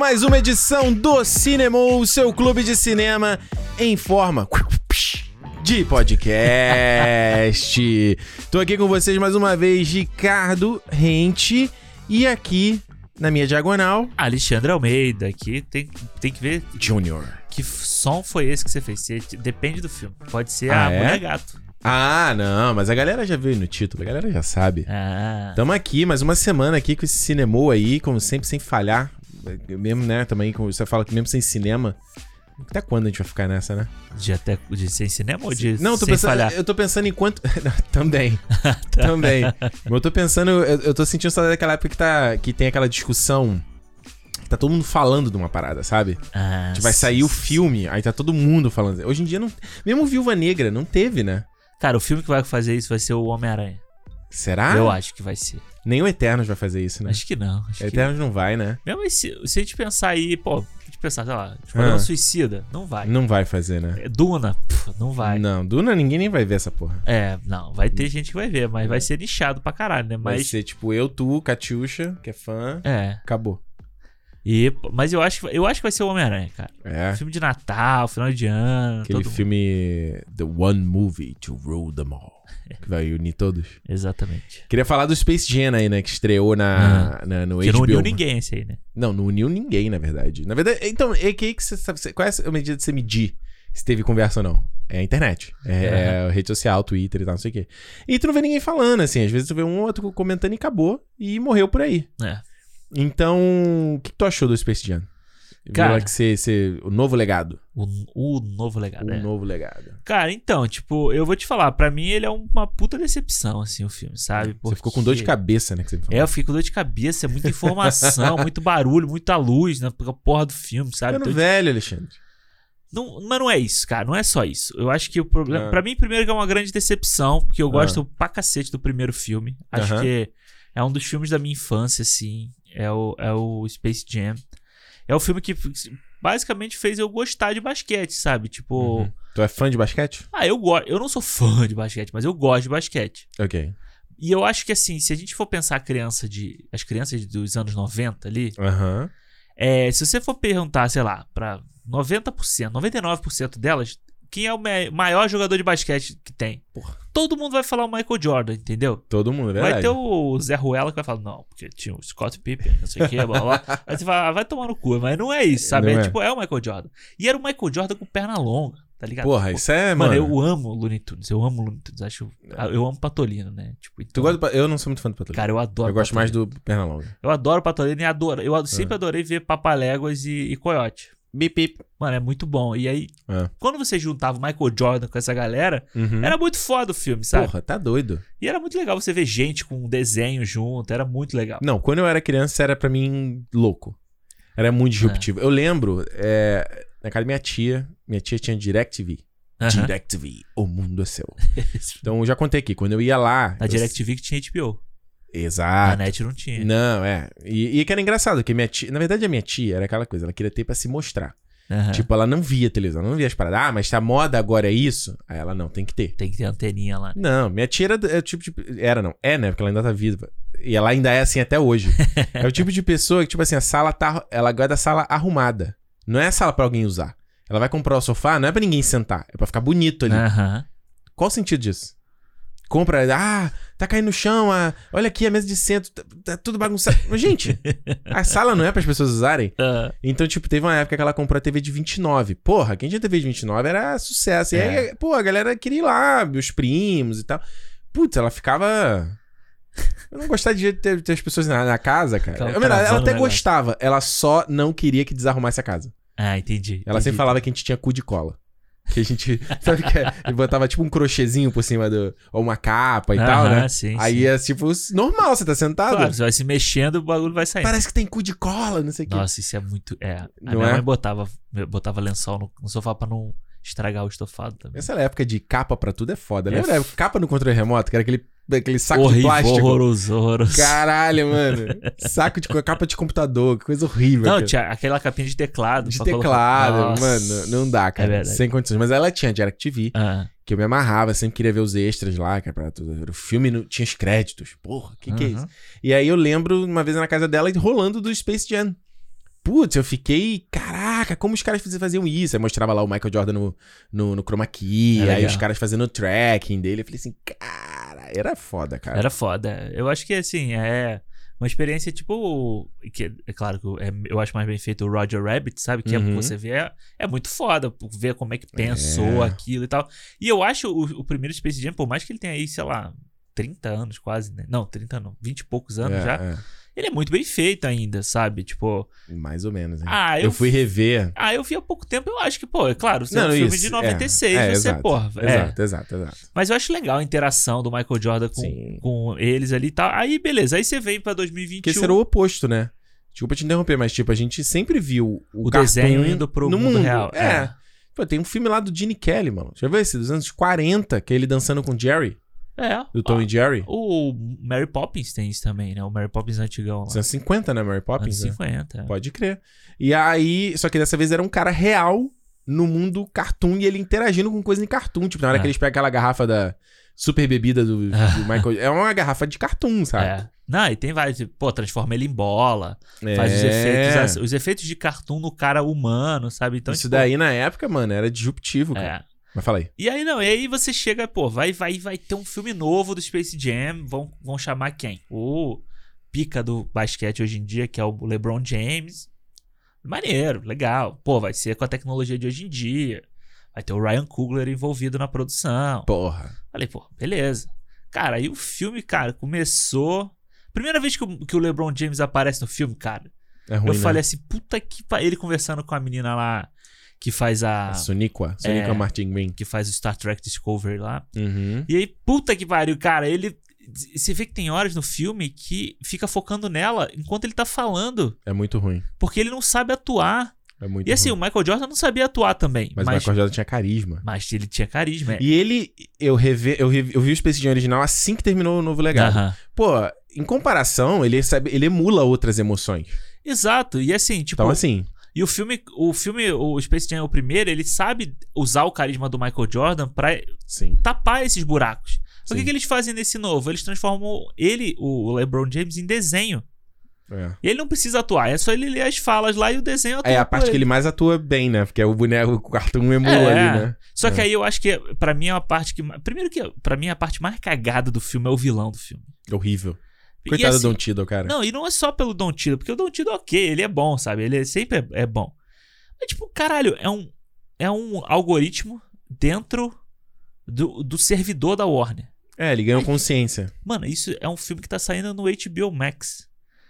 mais uma edição do Cinema, o seu clube de cinema em forma de podcast. Tô aqui com vocês mais uma vez, Ricardo Rente, e aqui na minha diagonal, Alexandre Almeida, aqui tem, tem que ver Junior. que som foi esse que você fez. Você- depende do filme. Pode ser Ah, a é? Mulher Gato. Ah, não, mas a galera já viu no título, a galera já sabe. Ah, Tamo aqui, mais uma semana aqui com esse cinema aí, como sempre, sem falhar. Mesmo, né, também, como você fala que mesmo sem cinema. Até quando a gente vai ficar nessa, né? de até de sem cinema ou de Não, eu tô sem pensando, falhar? eu tô pensando em quanto. também. também. Mas eu tô pensando, eu, eu tô sentindo saudade daquela época que, tá, que tem aquela discussão. Tá todo mundo falando de uma parada, sabe? Ah, vai sair o filme, aí tá todo mundo falando. Hoje em dia não. Mesmo Viúva Negra, não teve, né? Cara, o filme que vai fazer isso vai ser o Homem-Aranha. Será? Eu acho que vai ser. Nem o Eternos vai fazer isso, né? Acho que não. Acho que... Eternos não vai, né? Mesmo se, se a gente pensar aí, pô, a gente pensar, sei lá, Esquadrão Ah. Suicida, não vai. Não vai fazer, né? É, Duna, pff, não vai. Não, Duna ninguém nem vai ver essa porra. É, não, vai ter gente que vai ver, mas vai ser nichado pra caralho, né? Vai Mas. ser tipo eu, tu, Catiuxa, que é fã. É. Acabou. E, mas eu acho, que- eu acho que vai ser o Homem-Aranha, cara. É. Filme de Natal, final de ano. Aquele filme The One Movie to Rule Them All. Que vai unir todos. Exatamente. Queria falar do Space Jam aí, né? Que estreou na, na- no Que HBO. não uniu ninguém esse aí, né? Não, não uniu ninguém, na verdade. Na verdade, então, é que, que você sabe. Qual é a medida de você medir se teve conversa ou não? É a internet. É, é rede social, Twitter e tal, não sei o quê. E tu não vê ninguém falando, assim. Às vezes tu vê um ou outro comentando e acabou. E morreu por aí. É. Então, o que, tu achou do Space Jam? Cara- que ser, ser o novo legado. O, o novo legado. O é. novo legado. Cara, então, tipo, eu vou te falar, pra mim ele é uma puta decepção, assim, o filme, sabe? Você ficou com dor de cabeça, né? É, eu fiquei com dor de cabeça, é muita informação, muito barulho, muita luz na porra do filme, sabe? Ficando Então, velho, Alexandre. Não, mas não é isso, cara. Não é só isso. Eu acho que o problema. Ah. Pra mim, primeiro, que é uma grande decepção, porque eu Ah. gosto pra cacete do primeiro filme. Acho Aham. que é um dos filmes da minha infância, assim. É o, é o Space Jam. É o filme que basicamente fez eu gostar de basquete, sabe? Tipo. Uhum. Tu é fã de basquete? Ah, eu gosto. Eu não sou fã de basquete, mas eu gosto de basquete. Ok. E eu acho que assim, se a gente for pensar a criança de. As crianças dos anos 90 ali, Aham. é, se você for perguntar, sei lá, pra 90%, 99% delas, quem é o maior jogador de basquete que tem? Porra. Todo mundo vai falar o Michael Jordan, entendeu? Todo mundo, é verdade. Vai ter o Zé Ruela que vai falar, não, porque tinha o Scott Pippen, não sei o que, blá blá. blá. Aí você fala, ah, vai tomar no cu, mas não é isso, sabe? É, é. tipo, é o Michael Jordan. E era o Michael Jordan com perna longa, tá ligado? Porra, isso é, Mano, mano. eu amo Looney Tunes, eu amo Looney Tunes, acho, eu amo Patolino, né? Tipo, Tu então, gosta do... pa- Eu não sou muito fã do Patolino. Cara, eu adoro eu gosto mais Patolino. do Pernalonga. Eu adoro Patolino e adoro, eu Ah. sempre adorei ver Papaléguas e, e Coyote. Bip, bip. Mano, é muito bom. E aí, Ah. quando você juntava o Michael Jordan com essa galera, Uhum. era muito foda o filme, sabe? Porra, tá doido. E era muito legal você ver gente com um desenho junto, era muito legal. Não, quando eu era criança era pra mim louco. Era muito disruptivo. Eu lembro, é, na casa da minha tia, minha tia tinha DirecTV. Aham. DirecTV, o mundo é seu. Então eu já contei aqui, quando eu ia lá... Na eu- DirecTV que tinha HBO. Exato. A net não tinha. Não, é. E, e que era engraçado, porque minha tia. Na verdade, a minha tia era aquela coisa, ela queria ter pra se mostrar. Aham. Tipo, ela não via televisão, não via as paradas. Ah, mas tá moda agora é isso? Aí ela, não, tem que ter. Tem que ter anteninha lá. Não, minha tia era, é o tipo de. Era, não. É, né? Porque ela ainda tá viva. E ela ainda é assim até hoje. é o tipo de pessoa que, tipo assim, a sala tá. Ela gosta da sala arrumada. Não é a sala pra alguém usar. Ela vai comprar o sofá, não é pra ninguém sentar. É pra ficar bonito ali. Aham. Qual o sentido disso? Compra, ah, tá caindo no chão, ah, olha aqui a mesa de centro, tá, tá tudo bagunçado. Mas, gente, a sala não é para as pessoas usarem. Ah, Então, tipo, teve uma época que ela comprou a TV de 29. Porra, quem tinha TV de 29 era sucesso. E É. aí, pô, a galera queria ir lá, meus primos e tal. Putz, ela ficava. Eu não gostava de ter, ter as pessoas na, na casa, cara. Eu, ela travando até gostava, ela só não queria que desarrumasse a casa. Ah, entendi. Ela entendi. sempre falava que a gente tinha cu de cola. Que a gente. Sabe que é? Botava tipo um crochêzinho por cima do. Ou uma capa e tal, né? sim, Aí sim. é tipo normal, você tá sentado. Claro, você vai se mexendo, o bagulho vai saindo. Parece que tem cu de cola, não sei o quê. Nossa, isso é muito. É. A Não minha é? mãe botava, botava lençol no, no sofá pra não estragar o estofado também. Essa época de capa pra tudo é foda. É Lembra? f- Capa no controle remoto, que era aquele, aquele saco de Horrível, plástico. horroroso, horroroso. Caralho, mano. Saco de capa de computador, que coisa horrível. Não, cara. tinha aquela capinha de teclado. de teclado, colocar. Mano, não dá, cara. verdade. sem condições. Mas ela tinha DirecTV, Ah, que eu me amarrava, sempre queria ver os extras lá, cara, pra tudo. O filme não, tinha os créditos. Porra, que que é Uhum. isso? E aí eu lembro, uma vez na casa dela, rolando do Space Jam. Putz, eu fiquei. Caraca, como os caras faziam isso? Aí mostrava lá o Michael Jordan no, no, no Chroma Key, É aí os caras fazendo o tracking dele. Eu falei assim, cara, era foda, cara. Era foda. Eu acho que, assim, é uma experiência tipo. Que, é claro que eu- é- eu acho mais bem feito o Roger Rabbit, sabe? Que é, Uhum. você vê. É, é muito foda ver como é que pensou É. aquilo e tal. E eu acho o, o primeiro Space Jam, por mais que ele tenha aí, sei lá. 30 anos quase, né? Não, 30 não, 20 e poucos anos É, já. É. Ele é muito bem feito ainda, sabe? Tipo, Mais ou menos, hein? Ah, eu... eu fui rever. ah, eu vi há pouco tempo, eu acho que, pô, é claro, você é Não, um não, filme isso, de é, 96, é, você, exato, porra. é. Exato, exato, exato. Mas eu acho legal a interação do Michael Jordan com, Sim. com eles ali e tal. Aí, beleza. Aí você vem pra 2021. Porque era o oposto, né? Desculpa te interromper, mas tipo, a gente sempre viu o, o desenho indo pro mundo, mundo. real. É. Pô, tem um filme lá do Gene Kelly, mano. Já viu esse? Dos anos 40, que é ele dançando com o Jerry, É. do Tom Ó, e Jerry. O Mary Poppins tem isso também, né? O Mary Poppins antigão lá. Anos 50, né, Mary Poppins? Anos né? 50. é. Pode crer. E aí, só que dessa vez era um cara real no mundo cartoon e ele interagindo com coisa em cartoon. Tipo, na hora É. que eles pegam aquela garrafa da super bebida do, do Michael. É uma garrafa de cartoon, sabe? É. Não, e tem vários. tipo, Pô, transforma ele em bola. É. Faz os efeitos. Os efeitos de cartoon no cara humano, sabe? Então, Isso tipo, daí na época, mano, era disruptivo, cara. É. Mas fala aí. E aí não, e aí você chega, pô, vai vai vai ter um filme novo do Space Jam, vão, vão chamar quem? O pica do basquete hoje em dia, que é o LeBron James. Maneiro, legal. Pô, vai ser com a tecnologia de hoje em dia. Vai ter o Ryan Coogler envolvido na produção. Porra. Falei, pô, beleza. Cara, aí o filme, cara, começou. Primeira vez que o, que o LeBron James aparece no filme, cara, É ruim, eu né? falei assim, puta que pa... Ele conversando com a menina lá que faz a. A Soniqua. Soniqua É. Martin Green. que faz o Star Trek Discovery lá. Uhum. E aí, puta que pariu, cara, ele. Você vê que tem horas no filme que fica focando nela enquanto ele tá falando. É muito ruim. Porque ele não sabe atuar. É muito E assim, ruim. o Michael Jordan não sabia atuar também. Mas, Mas, o Michael Jordan tinha carisma. mas ele tinha carisma. é. E ele, eu, reve, eu, revi- eu vi o Space Jam original assim que terminou o novo legado. Aham. Pô, em comparação, ele, sabe, ele emula outras emoções. Exato. E assim, tipo. Então, assim, E o filme, o filme, o Space Jam, o primeiro, ele sabe usar o carisma do Michael Jordan pra sim. tapar esses buracos. O que, Sim. que eles fazem nesse novo? Eles transformam ele, o LeBron James, em desenho. É. E ele não precisa atuar, é só ele ler as falas lá e o desenho atua É a parte que ele. ele mais atua bem, né? Porque é o boneco, o cartoon emula É. ali, né? Só que É. aí eu acho que pra mim é uma parte que. Primeiro que pra mim a parte mais cagada do filme é o vilão do filme. Horrível. Coitado assim- do Don Tiddle, cara. Não, e não é só pelo Don Tiddle, porque o Don Tiddle, ok, ele é bom, sabe? Ele é- sempre é, é bom. Mas, tipo, caralho, é um, é um algoritmo dentro do, do servidor da Warner. É, ele ganhou consciência. Mano, isso é um filme que tá saindo no HBO Max.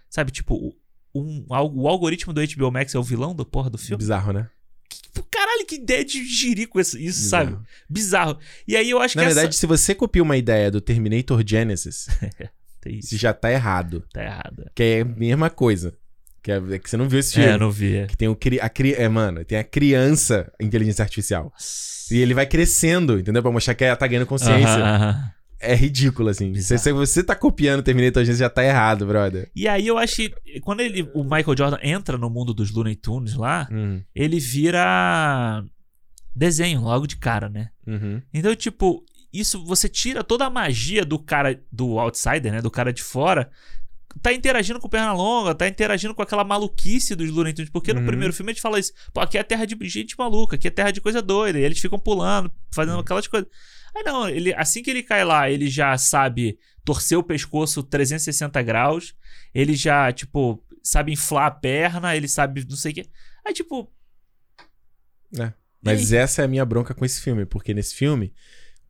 Sabe, tipo, o- um, o algoritmo do HBO Max é o vilão da porra do filme? Bizarro, né? Que- Caralho, que ideia de jirico isso, isso, sabe? Bizarro. Bizarro. E aí eu acho Na que verdade, essa... se você copia uma ideia do Terminator Genesis, Tem isso, isso já tá errado. tá errado. Que é a mesma coisa. Que é, é que você não viu esse filme. É, não vi. é. Que tem o cri, a cri, é, mano, tem a criança inteligência artificial. E ele vai crescendo, entendeu? Pra mostrar que ela tá ganhando consciência. Aham, aham. É ridículo, assim. Se, se você tá copiando Terminator Genesis, já tá errado, brother. E aí eu acho que quando ele, o Michael Jordan entra no mundo dos Looney Tunes lá, Hum, ele vira desenho logo de cara, né? uhum. Então, tipo, isso você tira toda a magia do cara, do outsider, né? Do cara de fora. Tá interagindo com perna longa, tá interagindo com aquela maluquice dos Looney Tunes. Porque no Uhum. primeiro filme a gente fala isso. Pô, aqui é terra de gente maluca, aqui é terra de coisa doida. E eles ficam pulando, fazendo Uhum. aquelas coisas. Aí não, ele, assim que ele cai lá, ele já sabe torcer o pescoço 360 graus. Ele já, tipo, sabe inflar a perna, ele sabe não sei o quê. Aí, tipo. Mas essa é a minha bronca com esse filme, porque nesse filme,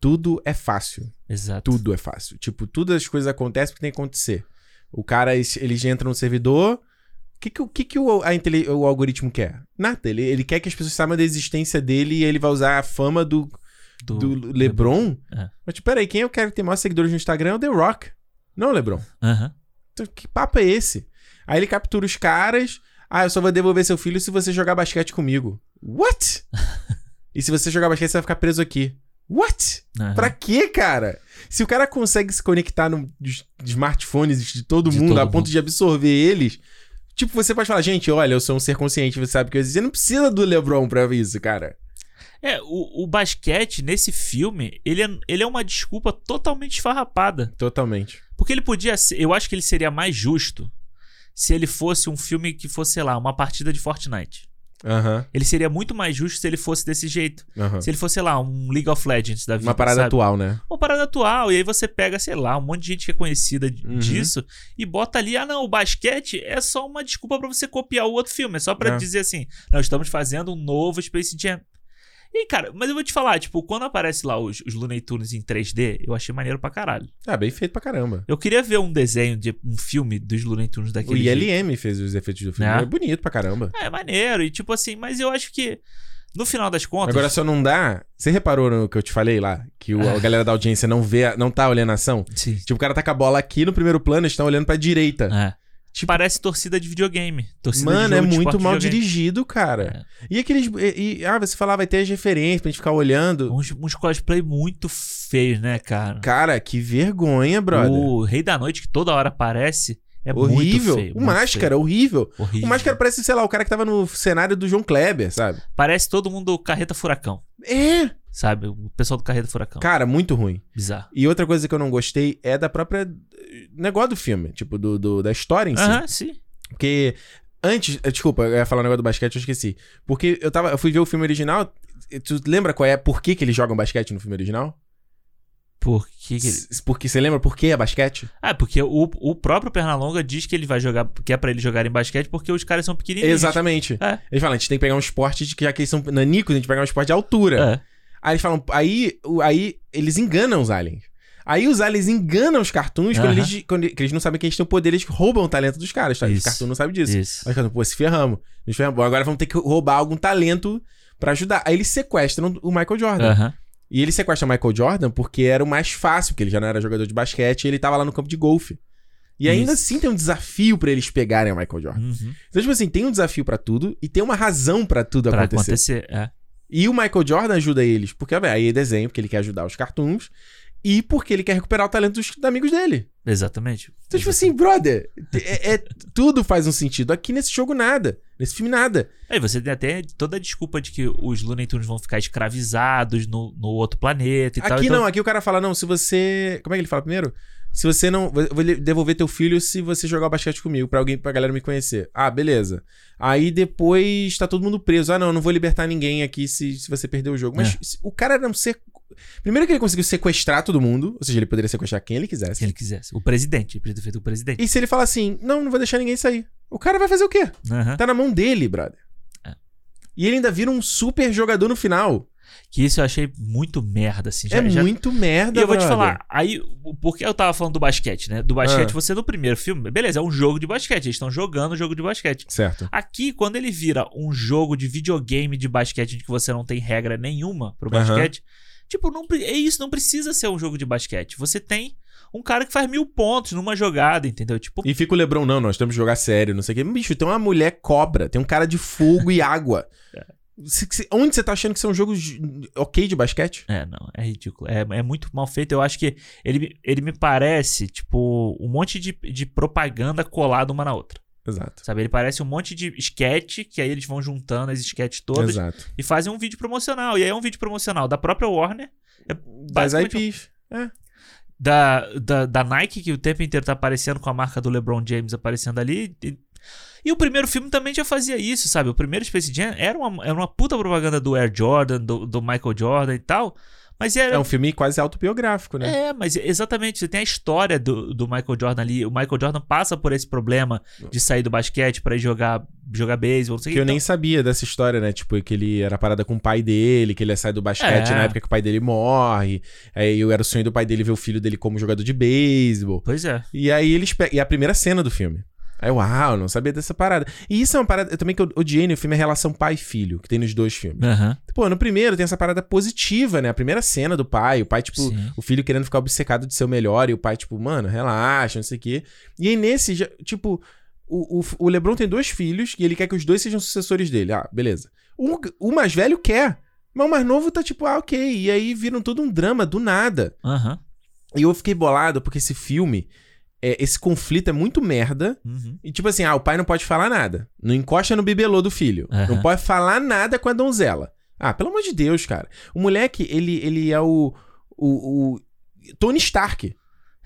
tudo é fácil. Exato. Tudo é fácil. Tipo, todas as coisas acontecem porque tem que acontecer. O cara, eles entram no servidor. O que, que, o- que, que o, a o algoritmo quer? Nada. Ele, ele quer que as pessoas saibam da existência dele e ele vai usar a fama do, Do, do LeBron. É. Mas, tipo, peraí, quem eu quero ter mais seguidores no Instagram é o The Rock. Não o LeBron. Aham. Então, que papo é esse? Aí ele captura os caras. Ah, eu só vou devolver seu filho se você jogar basquete comigo. What? e se você jogar basquete, você vai ficar preso aqui. What? Aham. Pra quê, cara? Se o cara consegue se conectar nos nos smartphones de todo De mundo todo a ponto mundo. de absorver eles. Tipo, você pode falar, gente, olha, eu sou um ser consciente, você sabe que eu existo. Você não precisa do LeBron pra isso, cara. É, o, o basquete, nesse filme, ele é, ele é uma desculpa totalmente esfarrapada. Totalmente. Porque ele podia ser. Eu acho que ele seria mais justo se ele fosse um filme que fosse, sei lá, uma partida de Fortnite. Aham, Ele seria muito mais justo se ele fosse desse jeito. aham. Se ele fosse, sei lá, um League of Legends da vida. Uma parada sabe? atual, né? Uma parada atual. E aí você pega, sei lá, um monte de gente que é conhecida Uhum. disso e bota ali, ah, não, o basquete é só uma desculpa pra você copiar o outro filme. É só pra É. dizer assim, nós estamos fazendo um novo Space Jam. E, cara, mas eu vou te falar, tipo, quando aparece lá os, os Looney Tunes em 3D, eu achei maneiro pra caralho. Ah, bem feito pra caramba. Eu queria ver um desenho de um filme dos Looney Tunes O daquele jeito. ILM fez os efeitos do filme. É. É bonito pra caramba. É, maneiro. E tipo assim, mas eu acho que no final das contas. Agora só não dá. Você reparou no que eu te falei lá? Que o- a galera da audiência não vê, a- não tá olhando a ação? Sim. Tipo, o cara tá com a bola aqui no primeiro plano, eles estão olhando pra direita. É. Tipo- Parece torcida de videogame. Torcida Mano, de é de muito esporte mal dirigido, cara. É. E aqueles. E, e- ah, você falar, vai ter as referências pra gente ficar olhando. Uns, uns cosplay muito feios, né, cara? Cara, que vergonha, brother. O Rei da Noite, que toda hora aparece, é muito horrível. feio. o muito Máscara, horrível. feio. Horrível. O Máscara parece, sei lá, o cara que tava no cenário do João Kleber, sabe? Parece todo mundo carreta furacão, É! sabe? O pessoal do carreta furacão. Cara, muito ruim. Bizarro. E outra coisa que eu não gostei é da própria. Negócio do filme, tipo, do, do- da história em si. Aham, sim. Porque antes, eh, desculpa, eu ia falar um negócio do basquete, eu esqueci. Porque eu tava, eu fui ver o filme original. Tu lembra qual é, por que, que eles jogam basquete no filme original? Por que, que ele... Porque você lembra por que é basquete? Ah, porque o, o próprio Pernalonga diz que ele vai jogar, que é pra ele jogarem basquete porque os caras são pequenininhos. Exatamente. É. Eles falam, a gente tem que pegar um esporte de que já que eles são nanicos, a gente pega um esporte de altura. É. Aí eles falam, aí, aí eles enganam os aliens. Aí os aliens enganam os cartoons quando, Aham. eles, quando eles não sabem que eles têm o poder, eles roubam o talento dos caras, tá? Os cartoons não sabem disso. Isso. Aí os caras, pô, se ferramos. Nos ferramos. Bom, agora vamos ter que roubar algum talento pra ajudar. Aí eles sequestram o Michael Jordan. Aham. E ele sequestra o Michael Jordan porque era o mais fácil, porque ele já não era jogador de basquete e ele tava lá no campo de golfe. E ainda Isso. assim tem um desafio pra eles pegarem o Michael Jordan. Uhum. Então, tipo assim, tem um desafio pra tudo e tem uma razão pra tudo Pra acontecer. acontecer. É. E o Michael Jordan ajuda eles, porque aí é desenho, porque ele quer ajudar os cartoons e porque ele quer recuperar o talento dos amigos dele. Exatamente. Então, tipo assim, brother, é, é- tudo faz um sentido. Aqui nesse jogo, nada. Nesse filme, nada. Aí você tem até toda a desculpa de que os Looney Tunes vão ficar escravizados no, no outro planeta e tal. Aqui então- não, aqui o cara fala, não, se você. Como é que ele fala primeiro? Se você não. Eu vou devolver teu filho se você jogar basquete comigo, pra alguém, pra galera me conhecer. Ah, beleza. Aí depois tá todo mundo preso. Ah, não, não vou libertar ninguém aqui se, se você perder o jogo. Mas É. o cara não ser. Primeiro que ele conseguiu sequestrar todo mundo, ou seja, ele poderia sequestrar quem ele quisesse. Se ele quisesse. O presidente. Ele podia ter feito o presidente. E se ele falar assim, não, não vou deixar ninguém sair. O cara vai fazer o quê? Aham. Tá na mão dele, brother. É. E ele ainda vira um super jogador no final. Que isso eu achei muito merda, assim. Já, é já- muito merda, E eu vou te brother. falar, aí, o- porque eu tava falando do basquete, né? Do basquete, Ah. você no primeiro filme, beleza, é um jogo de basquete. Eles estão jogando um jogo de basquete. Certo. Aqui, quando ele vira um jogo de videogame de basquete em que você não tem regra nenhuma pro basquete, tipo, não, é isso, não precisa ser um jogo de basquete. Você tem um cara que faz mil pontos numa jogada, entendeu? Tipo, E fica o Lebron, não, nós temos que jogar sério, não sei o quê. Bicho, tem uma mulher cobra, tem um cara de fogo e água. Se- onde você tá achando que isso é um jogo de- ok de basquete? É, não, é ridículo. É, é muito mal feito. Eu acho que ele, me- ele me parece, tipo, um monte de, de propaganda colada uma na outra. Exato. Sabe? Ele parece um monte de sketch, que aí eles vão juntando as sketches todas Exato. e fazem um vídeo promocional. E aí é um vídeo promocional da própria Warner, Das basicamente IPs. da, da, da Nike, que o tempo inteiro tá aparecendo com a marca do LeBron James aparecendo ali. E, e o primeiro filme também já fazia isso, sabe? O primeiro Space Jam era uma, era uma puta propaganda do Air Jordan, do, do Michael Jordan e tal. Mas era, É um filme quase autobiográfico, né? É, mas exatamente, você tem a história do, do Michael Jordan ali. O Michael Jordan passa por esse problema de sair do basquete pra ir jogar, jogar beisebol, não sei o Que eu então- nem sabia dessa história, né? Tipo, que ele era parada com o pai dele, que ele ia sair do basquete É. na época que o pai dele morre. Aí eu era o sonho do pai dele ver o filho dele como jogador de beisebol. Pois é. E aí eles pegam. E é a primeira cena do filme. Aí, uau, não sabia dessa parada. E isso é uma parada também que eu odiei no filme, é a relação pai e filho, que tem nos dois filmes. Aham. Pô, no primeiro tem essa parada positiva, né? A primeira cena do pai, o pai, tipo, Sim. o filho querendo ficar obcecado de ser o melhor, e o pai, tipo, mano, relaxa, não sei o quê. E aí nesse, tipo, o, o, o LeBron tem dois filhos e ele quer que os dois sejam sucessores dele. Ah, beleza. O, o mais velho quer, mas o mais novo tá tipo, ah, ok. E aí viram todo um drama do nada. Aham. E eu fiquei bolado porque esse filme, é, esse conflito é muito merda. Uhum. E tipo assim, ah, o pai não pode falar nada. Não encosta no bibelô do filho. Aham. Não pode falar nada com a donzela. Ah, pelo amor de Deus, cara. O moleque, ele, ele é o, o, o Tony Stark.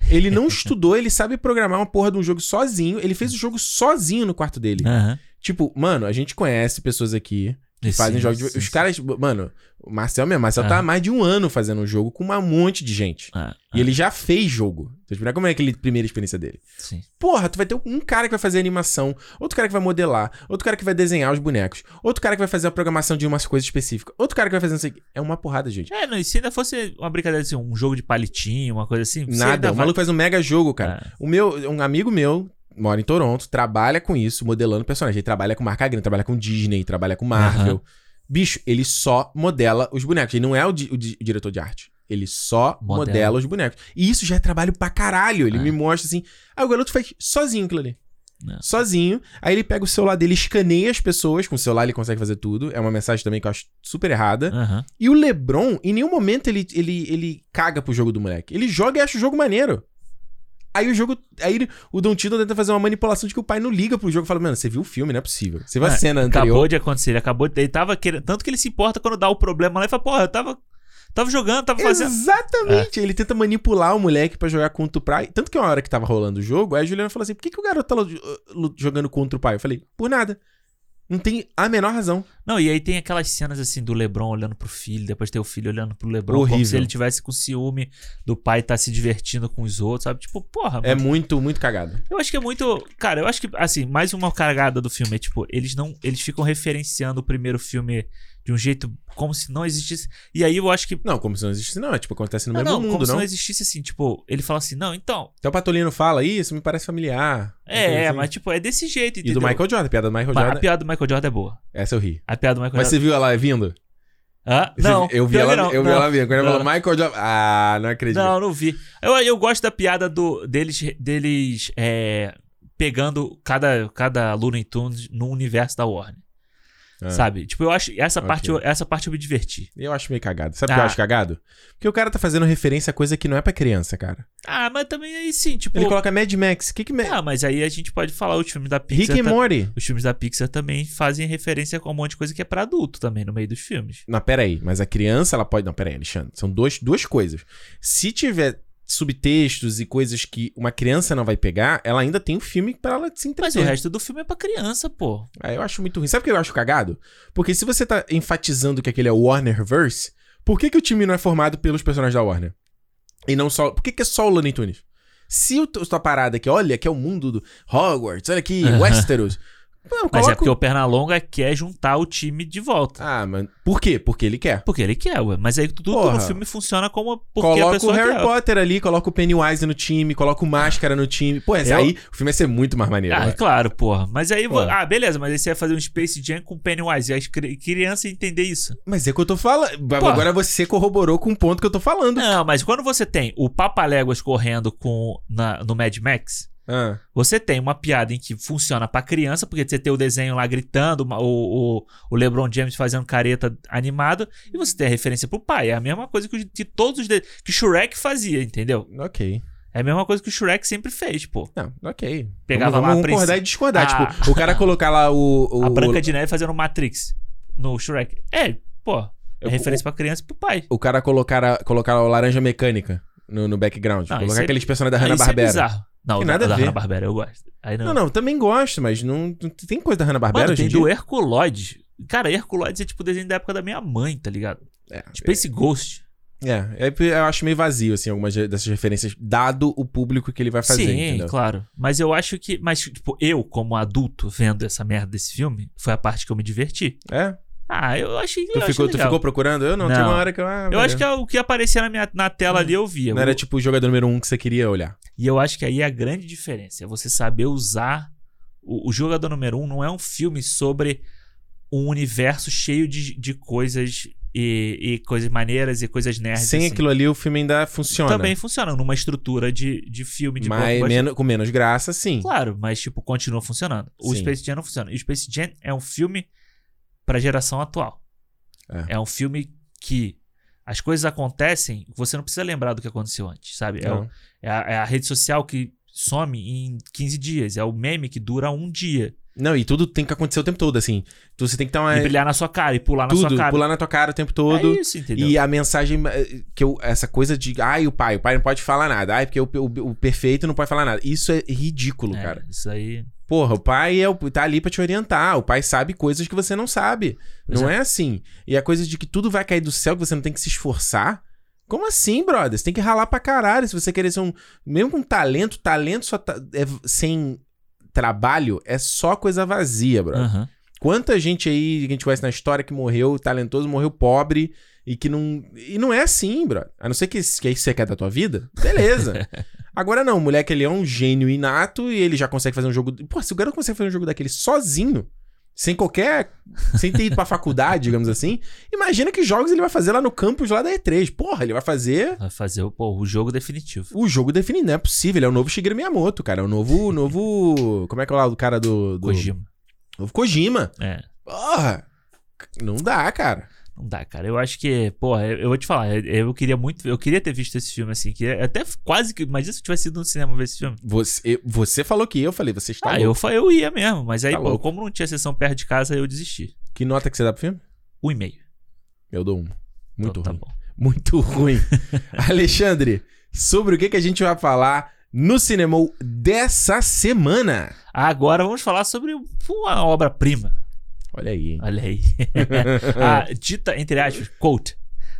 Ele não estudou, ele sabe programar uma porra de um jogo sozinho. Ele fez o jogo sozinho no quarto dele. Aham. Tipo, mano, a gente conhece pessoas aqui fazem jogos de... Os caras, mano, o Marcel mesmo, Marcel tá há mais de um ano fazendo um jogo com um monte de gente. Ah, E ele já fez jogo. Então, tipo, é como é aquele primeira experiência dele. sim. Porra, tu vai ter um cara que vai fazer animação, outro cara que vai modelar, outro cara que vai desenhar os bonecos, outro cara que vai fazer a programação de umas coisas específicas, outro cara que vai fazer não sei o quê. É uma porrada, gente. É, não, e se ainda fosse uma brincadeira assim, um jogo de palitinho, uma coisa assim. Nada. ainda O vai- maluco faz um mega jogo, cara. O meu, um amigo meu, mora em Toronto, trabalha com isso, modelando personagem. Ele trabalha com marca grande, trabalha com Disney, trabalha com Marvel. Bicho, ele só modela os bonecos. Ele não é o, di- o di- o diretor de arte. Ele só modela. Modela. os bonecos. E isso já é trabalho pra caralho. Ele É. me mostra assim. Aí o garoto faz sozinho aquilo ali. É. Sozinho. Aí ele pega o celular dele, escaneia as pessoas. Com o celular ele consegue fazer tudo. É uma mensagem também que eu acho super errada. aham. E o LeBron, em nenhum momento ele, ele, ele caga pro jogo do moleque. Ele joga e acha o jogo maneiro. Aí o jogo. Aí o Don Tito tenta fazer uma manipulação de que o pai não liga pro jogo. Fala, mano, você viu o filme, não é possível. Você viu a É, cena anterior. Acabou de acontecer, ele acabou de. Ele tava querendo. Tanto que ele se importa quando dá o problema lá e fala, porra, eu tava. Tava jogando, tava fazendo. Exatamente. Ele tenta manipular o moleque pra jogar contra o pai. Tanto que uma hora que tava rolando o jogo, aí a Juliana falou assim: por que, que o garoto tá lu- jogando contra o pai? Eu falei, por nada. Não tem a menor razão. Não, e aí tem aquelas cenas assim do Lebron olhando pro filho, depois tem o filho olhando pro Lebron, como Horrível. se ele tivesse com ciúme do pai tá se divertindo com os outros, sabe? Tipo, porra, É mano. muito, muito cagado. Eu acho que é muito. Cara, eu acho que, assim, mais uma cagada do filme é, tipo, eles não. Eles ficam referenciando o primeiro filme de um jeito como se não existisse. E aí eu acho que. Não, como se não existisse, não. É tipo, acontece no Não, mesmo não, como mundo, se não. não existisse assim, tipo, ele fala assim, não, então. Até o Patolino fala, isso me parece familiar. É, é, Assim. mas tipo, é desse jeito, E entendeu? do Michael Jordan, a piada do Michael Mas Jordan. A piada do Michael Jordan é boa. Essa eu ri. A piada do Michael Mas Jordan. você viu ela vindo? Hã? Você- Não. Eu vi ela, não, eu vi não. ela vindo. Quando ela Não, falou Michael Jordan. Ah, não acredito. Não, não vi. Eu, eu gosto da piada do, deles, deles é, pegando cada, cada Looney Tunes no universo da Warner. Ah. Sabe? Tipo, eu acho. Essa, Ok. parte, eu- essa parte eu me diverti. Eu acho meio cagado. Sabe o que eu Ah. acho cagado? Porque o cara tá fazendo referência a coisa que não é pra criança, cara. Ah, mas também aí sim, tipo. Ele coloca Mad Max. O que que... Ah, mas aí a gente pode falar os filmes da Rick Pixar. e ta- Morty. Os filmes da Pixar também fazem referência com um monte de coisa que é pra adulto também no meio dos filmes. Não, pera aí. Mas a criança, ela pode... Não, pera aí, Alexandre. São dois, duas coisas. Se tiver subtextos e coisas que uma criança não vai pegar, ela ainda tem um filme pra ela se Mas o entreter. resto do filme é pra criança, pô. Ah, eu acho muito ruim. Sabe o que eu acho cagado? Porque se você tá enfatizando que aquele é o Warnerverse, por que, que o time não é formado pelos personagens da Warner? E não só. Por que, que é só o Looney Tunes? Se o tua parada aqui, olha, que é o mundo do Hogwarts, olha aqui, Westeros. Pô, Mas coloca é porque o- o Pernalonga quer juntar o time de volta. Ah, mano. Por quê? Porque ele quer. Porque ele quer, ué. Mas aí tudo Porra. no filme funciona como porque a coloca o Harry quer. Potter ali, coloca o Pennywise no time, coloca o Máscara no time. Pô, esse Eu- aí o filme ia ser muito mais maneiro. Ah, né? claro, porra. Mas aí, Porra. ah, beleza, mas aí você ia fazer um Space Jam com Pennywise. E as cri- crianças iam entender isso. Mas é que eu tô falando. Agora você corroborou com o ponto que eu tô falando. Não, mas quando você tem o Papaléguas correndo com, na- no Mad Max, Ah, você tem uma piada em que funciona pra criança, porque você tem o desenho lá gritando, o, o, o LeBron James fazendo careta animado, e você tem a referência pro pai. É a mesma coisa que, que todos os. de- que Shrek fazia, entendeu? ok. É a mesma coisa que o Shrek sempre fez, pô. Não, ok. Pegava vamos, lá vamos concordar e discordar. Ah. Tipo, o cara colocar lá o. o A Branca o, de Neve fazendo Matrix no Shrek. É, pô. É referência pra criança e pro pai. o cara colocar a, colocar a laranja mecânica no, no background. Não, colocar é- aqueles personagens da é Hanna-Barbera. bizarro. Não, Tem da, nada a da ver. Hanna-Barbera eu gosto. Não. não, não, também gosto, mas não, não tem coisa da Hanna-Barbera Mano, hoje tem em dia. do Herculoides. Cara, Herculoides é tipo o desenho da época da minha mãe, tá ligado? É, Space Ghost. é, é, eu acho meio vazio, assim, algumas dessas referências, dado o público que ele vai fazer, Sim, entendeu? claro. Mas eu acho que. Mas, tipo, eu, como adulto, vendo essa merda desse filme, foi a parte que eu me diverti. É? Ah, eu achei. Tu, eu achei ficou, tu legal. ficou procurando? Eu não, tinha Não. uma hora que eu... Ah, Eu acho que é o que aparecia na, minha, na tela ali eu via. Não era tipo o jogador número um que você queria olhar. E eu acho que aí é a grande diferença. É você saber usar. O, o Jogador Número Um não é um filme sobre um universo cheio de, de coisas e, e coisas maneiras e coisas nerds. Sem assim. aquilo ali, o filme ainda funciona. Também funciona numa estrutura de, de filme de mas menos, com menos graça, sim. Claro, mas tipo, continua funcionando. O Sim. Space Jam não funciona. E o Space Jam é um filme pra geração atual. É. É um filme que as coisas acontecem, você não precisa lembrar do que aconteceu antes, sabe? É, o- é a, é a rede social que some em 15 dias. É o meme que dura um dia. Não, e tudo tem que acontecer o tempo todo, assim. Então você tem que estar uma. E brilhar na sua cara e pular na tudo, sua cara. pular na tua cara o tempo todo. É isso, entendeu? E a mensagem eh, que eu, essa coisa de, ai, o pai, o pai não pode falar nada. Ai, porque o, o, o perfeito não pode falar nada. Isso é ridículo, É, cara. Isso aí. Porra, o pai é o, tá ali pra te orientar. O pai sabe coisas que você não sabe. Pois não é. assim. E a coisa de que tudo vai cair do céu, que você não tem que se esforçar. Como assim, brother? Você tem que ralar pra caralho. Se você querer ser um. Mesmo com talento, talento só tá, é, sem trabalho é só coisa vazia, brother. Aham. Quanta gente aí que a gente conhece na história que morreu talentoso, morreu pobre e que não. E não é assim, bro. A não ser que, que é isso que você quer da tua vida. Beleza. Agora não, o moleque ele é um gênio inato e ele já consegue fazer um jogo. Pô, se o garoto consegue fazer um jogo daquele sozinho, sem qualquer. sem ter ido pra faculdade, digamos assim, imagina que jogos ele vai fazer lá no campus lá da E3. Porra, ele vai fazer. Vai fazer o, pô, o jogo definitivo. O jogo definido, não é possível. Ele é o novo Shigeru Miyamoto, cara. É o novo. novo. Como é que é o do cara do. do... Kojima. Novo Kojima. É. Porra! Não dá, cara. Não dá, cara. Eu acho que, porra, eu, eu vou te falar, eu, eu queria muito, eu queria ter visto esse filme assim, que até quase que, imagina se eu tivesse ido no cinema ver esse filme. Você, você falou que eu falei, você está ah, louco. eu, eu ia mesmo, mas aí, Tá pô, como não tinha sessão perto de casa, eu desisti. Que nota que você dá pro filme? Um e meio. Eu dou um. Muito Então, tá ruim. bom. Muito ruim. Alexandre, sobre o que, que a gente vai falar no cinema dessa semana? Agora vamos falar sobre uma obra-prima. Olha aí. hein? Olha aí. a dita, entre aspas, quote,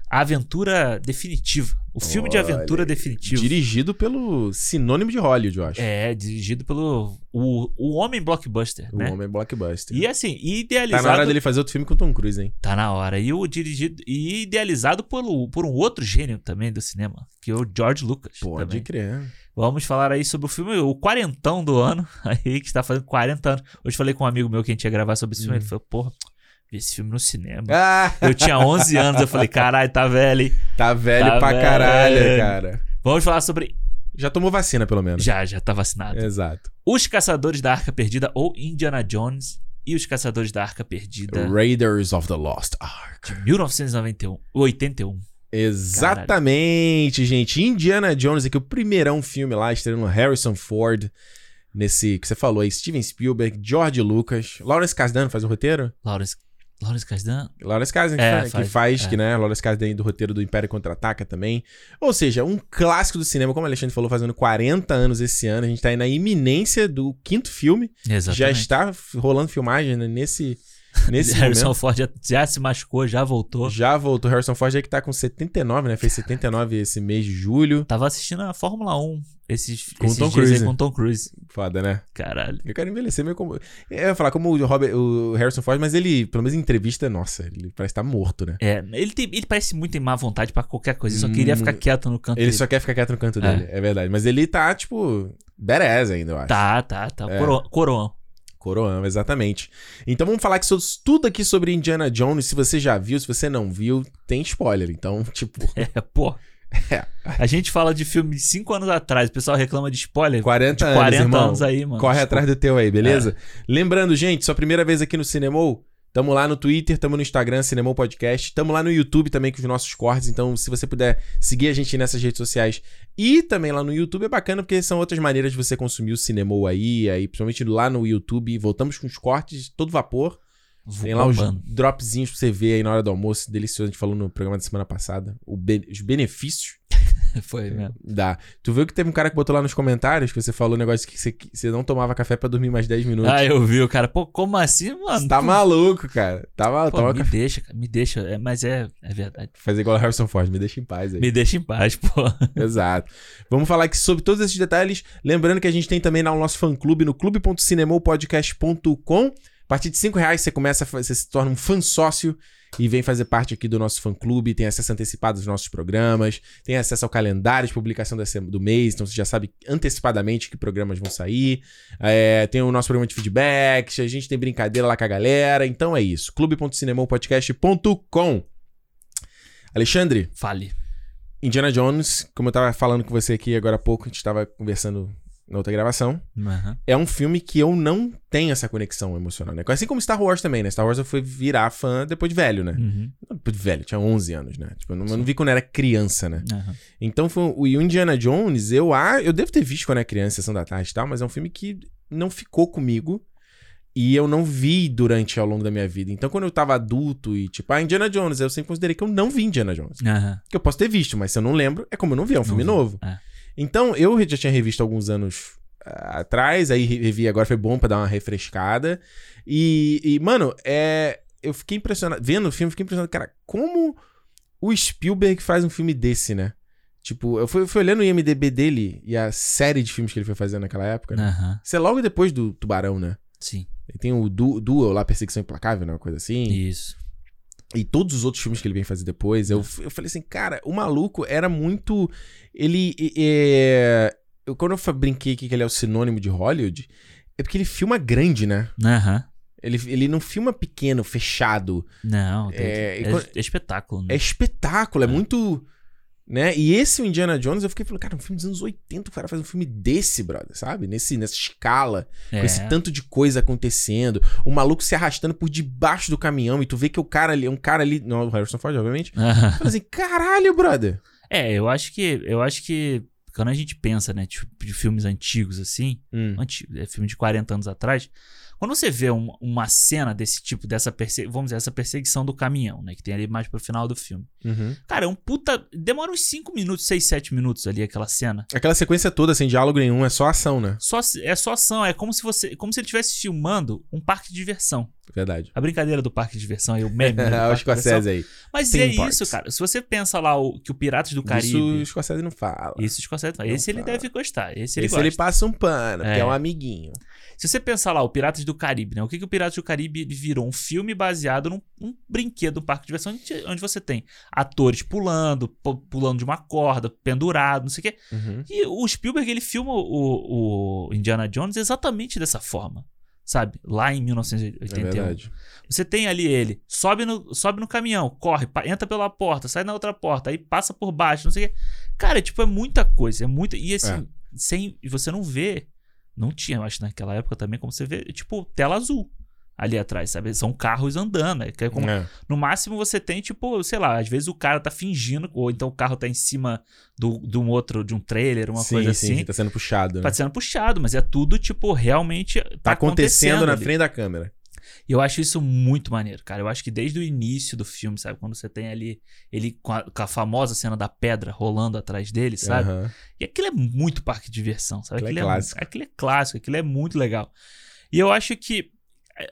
a aventura definitiva. O filme de Olha aventura aí. definitiva. Dirigido pelo sinônimo de Hollywood, eu acho. É, dirigido pelo o, o Homem Blockbuster, o né? Homem Blockbuster. E assim, Tá idealizado... na hora dele fazer outro filme com o Tom Cruise, hein? Tá na hora. E o dirigido e idealizado pelo, por um outro gênio também do cinema, que é o George Lucas. Pode também. crer. Vamos falar aí sobre o filme, o quarentão do ano, aí que está fazendo 40 anos. Hoje falei com um amigo meu que a gente ia gravar sobre esse filme, Hum. ele falou, porra, vi esse filme no cinema. Ah, Eu tinha 11 anos, eu falei, caralho, tá velho. hein?" tá velho Tá pra velho. caralho, cara. Vamos falar sobre... Já tomou vacina, pelo menos. Já, já tá vacinado. Exato. Os Caçadores da Arca Perdida, ou Indiana Jones e os Caçadores da Arca Perdida, Raiders of the Lost Ark. de 1991, 81. Exatamente, gente. Indiana Jones aqui, o primeirão filme lá, estrelando Harrison Ford. Nesse que você falou aí, Steven Spielberg, George Lucas. Lawrence Kasdan faz o roteiro? Lawrence, Lawrence Kasdan? Lawrence Kasdan que É, faz, que, faz, é. que, né? Lawrence Kasdan do roteiro do Império Contra-Ataca também. Ou seja, um clássico do cinema, como o Alexandre falou, fazendo 40 anos esse ano. A gente tá aí na iminência do quinto filme. Exatamente. Já está rolando filmagem né, nesse, nesse Harrison momento. Ford já, já se machucou, já voltou. Já voltou. Harrison Ford aí que tá com 79, né? Fez 79 esse mês de julho. Tava assistindo a Fórmula 1 esses, Com esses Tom dias Cruise. aí com Tom Cruise. Foda, né? Caralho. Eu quero envelhecer meio como. Eu ia falar como o, Robert, o Harrison Ford, mas ele, pelo menos em entrevista, nossa, ele parece estar morto, né? É, ele, tem, ele parece muito em má vontade pra qualquer coisa. Ele só queria Hum, ficar quieto no canto Ele dele. só quer ficar quieto no canto É. dele, é verdade. Mas ele tá, tipo, badass ainda, eu acho. Tá, tá, tá. É. Coro, coroão. Coroão, exatamente. Então vamos falar sobre, tudo aqui sobre Indiana Jones. Se você já viu, se você não viu, tem spoiler. Então, tipo, É, pô. É. A gente fala de filme de 5 anos atrás, o pessoal reclama de spoiler. 40 de anos, 40 irmão. anos aí, mano. Corre atrás do teu aí, beleza? É. Lembrando, gente, sua primeira vez aqui no Cinemou, tamo lá no Twitter, tamo no Instagram, Cinemou Podcast, tamo lá no YouTube também com os nossos cortes, então se você puder seguir a gente nessas redes sociais e também lá no YouTube é bacana porque são outras maneiras de você consumir o Cinemou aí, aí principalmente lá no YouTube, voltamos com os cortes, todo vapor, tem lá os Bombando. dropzinhos pra você ver aí na hora do almoço, delicioso, a gente falou no programa da semana passada, o be- os benefícios Foi mesmo. da... Tu viu que teve um cara que botou lá nos comentários que você falou o negócio que você, que você não tomava café pra dormir mais 10 minutos. Ah, eu vi o cara. Pô, como assim, mano? Você tá maluco, cara. Tava, Pô, tava me deixa, cara. Me deixa. É, mas é, é verdade. Fazer igual a Harrison Ford, me deixa em paz aí. Me deixa em paz, pô. Exato. Vamos falar aqui sobre todos esses detalhes. Lembrando que a gente tem também lá o nosso fã-clube no clube.cinemopodcast.com. A partir de 5 reais você começa, você se torna um fã sócio e vem fazer parte aqui do nosso fã-clube. Tem acesso antecipado aos nossos programas, tem acesso ao calendário de publicação do mês, então você já sabe antecipadamente que programas vão sair. É, tem o nosso programa de feedbacks, a gente tem brincadeira lá com a galera. Então é isso. clube.cinemopodcast.com. Alexandre, Fale. Indiana Jones, como eu tava falando com você aqui agora há pouco, a gente tava conversando na outra gravação. Aham. É um filme que eu não tenho essa conexão emocional, né? Assim como Star Wars também, né? Star Wars eu fui virar fã depois de velho, né? Uhum. Depois de velho, tinha 11 anos, né? Tipo, eu não, eu não vi quando era criança, né? Aham. Então, foi, o Indiana Jones, eu, ah, eu devo ter visto quando era criança, Sessão da Tarde e tal, mas é um filme que não ficou comigo e eu não vi durante ao longo da minha vida. Então, quando eu tava adulto e, tipo, ah, Indiana Jones, eu sempre considerei que eu não vi Indiana Jones. Que eu posso ter visto, mas se eu não lembro, é como eu não vi, é um filme vi. novo. É. Então, eu já tinha revisto alguns anos ah, atrás, aí re- revi agora, foi bom pra dar uma refrescada. E, e, mano, é, eu fiquei impressionado, vendo o filme, fiquei impressionado, cara, como o Spielberg faz um filme desse, né? Tipo, eu fui, eu fui olhando o IMDB dele e a série de filmes que ele foi fazendo naquela época, né? Aham. Isso é logo depois do Tubarão, né? Sim. Ele tem o du Duel lá, Perseguição Implacável, né? Uma coisa assim. Isso. E todos os outros filmes que ele vem fazer depois, eu, eu falei assim, cara, o maluco era muito. Ele. é, eu, quando eu brinquei aqui que ele é o sinônimo de Hollywood, é porque ele filma grande, né? Aham. Ele, ele não filma pequeno, fechado. Não, É, é, é, quando- é espetáculo. É Né? espetáculo, é muito. Né? E esse o Indiana Jones, eu fiquei falando, cara, um filme dos anos 80, o cara faz um filme desse, brother, sabe? Nesse, nessa escala, com É. esse tanto de coisa acontecendo, o maluco se arrastando por debaixo do caminhão, e tu vê que o cara ali, é um cara ali, não é o Harrison Ford, obviamente. Fala assim, caralho, brother. É, eu acho que. Eu acho que. Quando a gente pensa, né, tipo, de filmes antigos assim, Hum. antigo, é filme de 40 anos atrás. Quando você vê um- uma cena desse tipo, dessa perse vamos dizer, essa perseguição do caminhão, né? Que tem ali mais pro final do filme. Uhum. Cara, é um puta. Demora uns 5 minutos, 6, 7 minutos ali aquela cena. Aquela sequência toda, sem diálogo nenhum, é só ação, né? Só, é só ação, é como se você. Como se ele estivesse filmando um parque de diversão. Verdade. A brincadeira do parque de diversão aí, o meme. né, do o. Scorsese aí. Mas Theme é parks. isso, cara. Se você pensa lá o, que o Piratas do Isso Caribe. o Scorsese não fala. Isso o Scorsese fala. Não Esse ele fala. deve gostar. Esse ele Esse gosta. ele passa um pano, porque É. é um amiguinho. Se você pensar lá, o Piratas do Caribe, né? O que, que o Piratas do Caribe virou? Um filme baseado num um brinquedo, um parque de diversão, onde, você tem atores pulando, pu- pulando de uma corda, pendurado, não sei o quê. Uhum. E o Spielberg, ele filma o, o Indiana Jones exatamente dessa forma. Sabe? Lá em É 1981. verdade. Você tem ali ele, sobe no, sobe no caminhão, corre, entra pela porta, sai na outra porta, aí passa por baixo, não sei o quê. Cara, tipo, é muita coisa, é muita. E assim, É. sem. E você não vê. Não tinha, acho, naquela época também, como você vê, tipo, tela azul ali atrás, sabe? São carros andando. É, que é como- É. No máximo você tem, tipo, sei lá, às vezes o cara tá fingindo, ou então o carro tá em cima do, de um outro, de um trailer, uma sim, coisa sim, assim. Tá sendo puxado, né? Tá sendo puxado, mas é tudo, tipo, realmente. Tá, Tá acontecendo na ali. frente da câmera. E eu acho isso muito maneiro, cara. Eu acho que desde o início do filme, sabe? Quando você tem ali ele com a, com a famosa cena da pedra rolando atrás dele, sabe? Aham. E aquilo é muito parque de diversão, sabe? Aquilo é Aquilo clássico. aquilo é clássico, aquilo é muito legal. E eu acho que.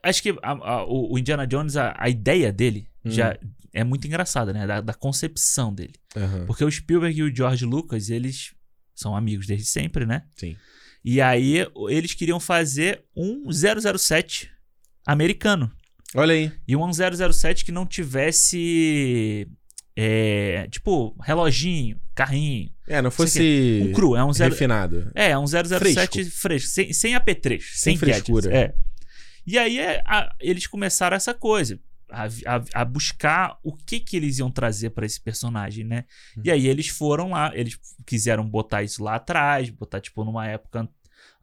Acho que a- a- o Indiana Jones, a, ideia dele Hum. já é muito engraçada, né? Da, da concepção dele. Aham. Porque o Spielberg e o George Lucas, eles são amigos desde sempre, né? Sim. E aí eles queriam fazer um 007 americano. Olha aí. E um 007 que não tivesse. é, tipo, reloginho, carrinho. É, não fosse Um cru, é um zero, refinado. É, é um 007 fresco, sem, sem AP3. Sem Sem, frescura. gadgets, É. E aí é, a- eles começaram essa coisa. A, a- a buscar o que que eles iam trazer pra esse personagem, né? E aí eles foram lá, eles quiseram botar isso lá atrás, botar tipo numa época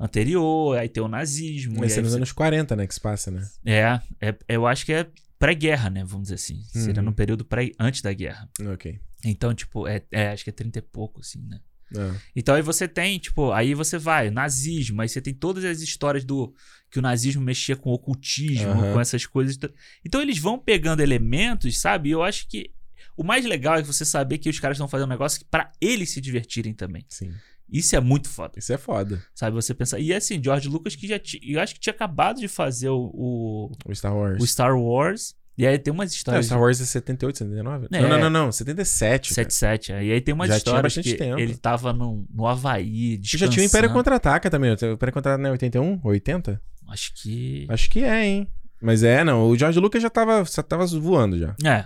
anterior, aí tem o nazismo. E ser aí nos você- anos 40, né, que se passa, né? é, é, eu acho que é pré-guerra, né? Vamos dizer assim. Seria Uhum. no período pré, antes da guerra. Ok. Então, tipo, é, é, acho que é 30 e pouco, assim, né? Ah. Então aí você tem, tipo, aí você vai, nazismo, aí você tem todas as histórias do que o nazismo mexia com ocultismo, Aham. com essas coisas. Então eles vão pegando elementos, sabe? E eu acho que o mais legal é você saber que os caras estão fazendo um negócio pra eles se divertirem também. Sim. Isso é muito foda, Isso é foda. sabe? Você pensar. E assim, George Lucas que já tinha, eu acho que tinha acabado de fazer o, o, O Star Wars. o Star Wars. E aí tem umas Não, o histórias Star Wars é 78, 79? É. Não, não, não, não. 77. cara. 77. E aí tem umas Já tinha histórias bastante que tempo. ele tava no, no Havaí, Já tinha o Império Contra-Ataca também. O Império Contra-Ataca não é 81? 80? Acho que... Acho que é, hein? Mas é, não. O George Lucas já tava, já tava voando já. É.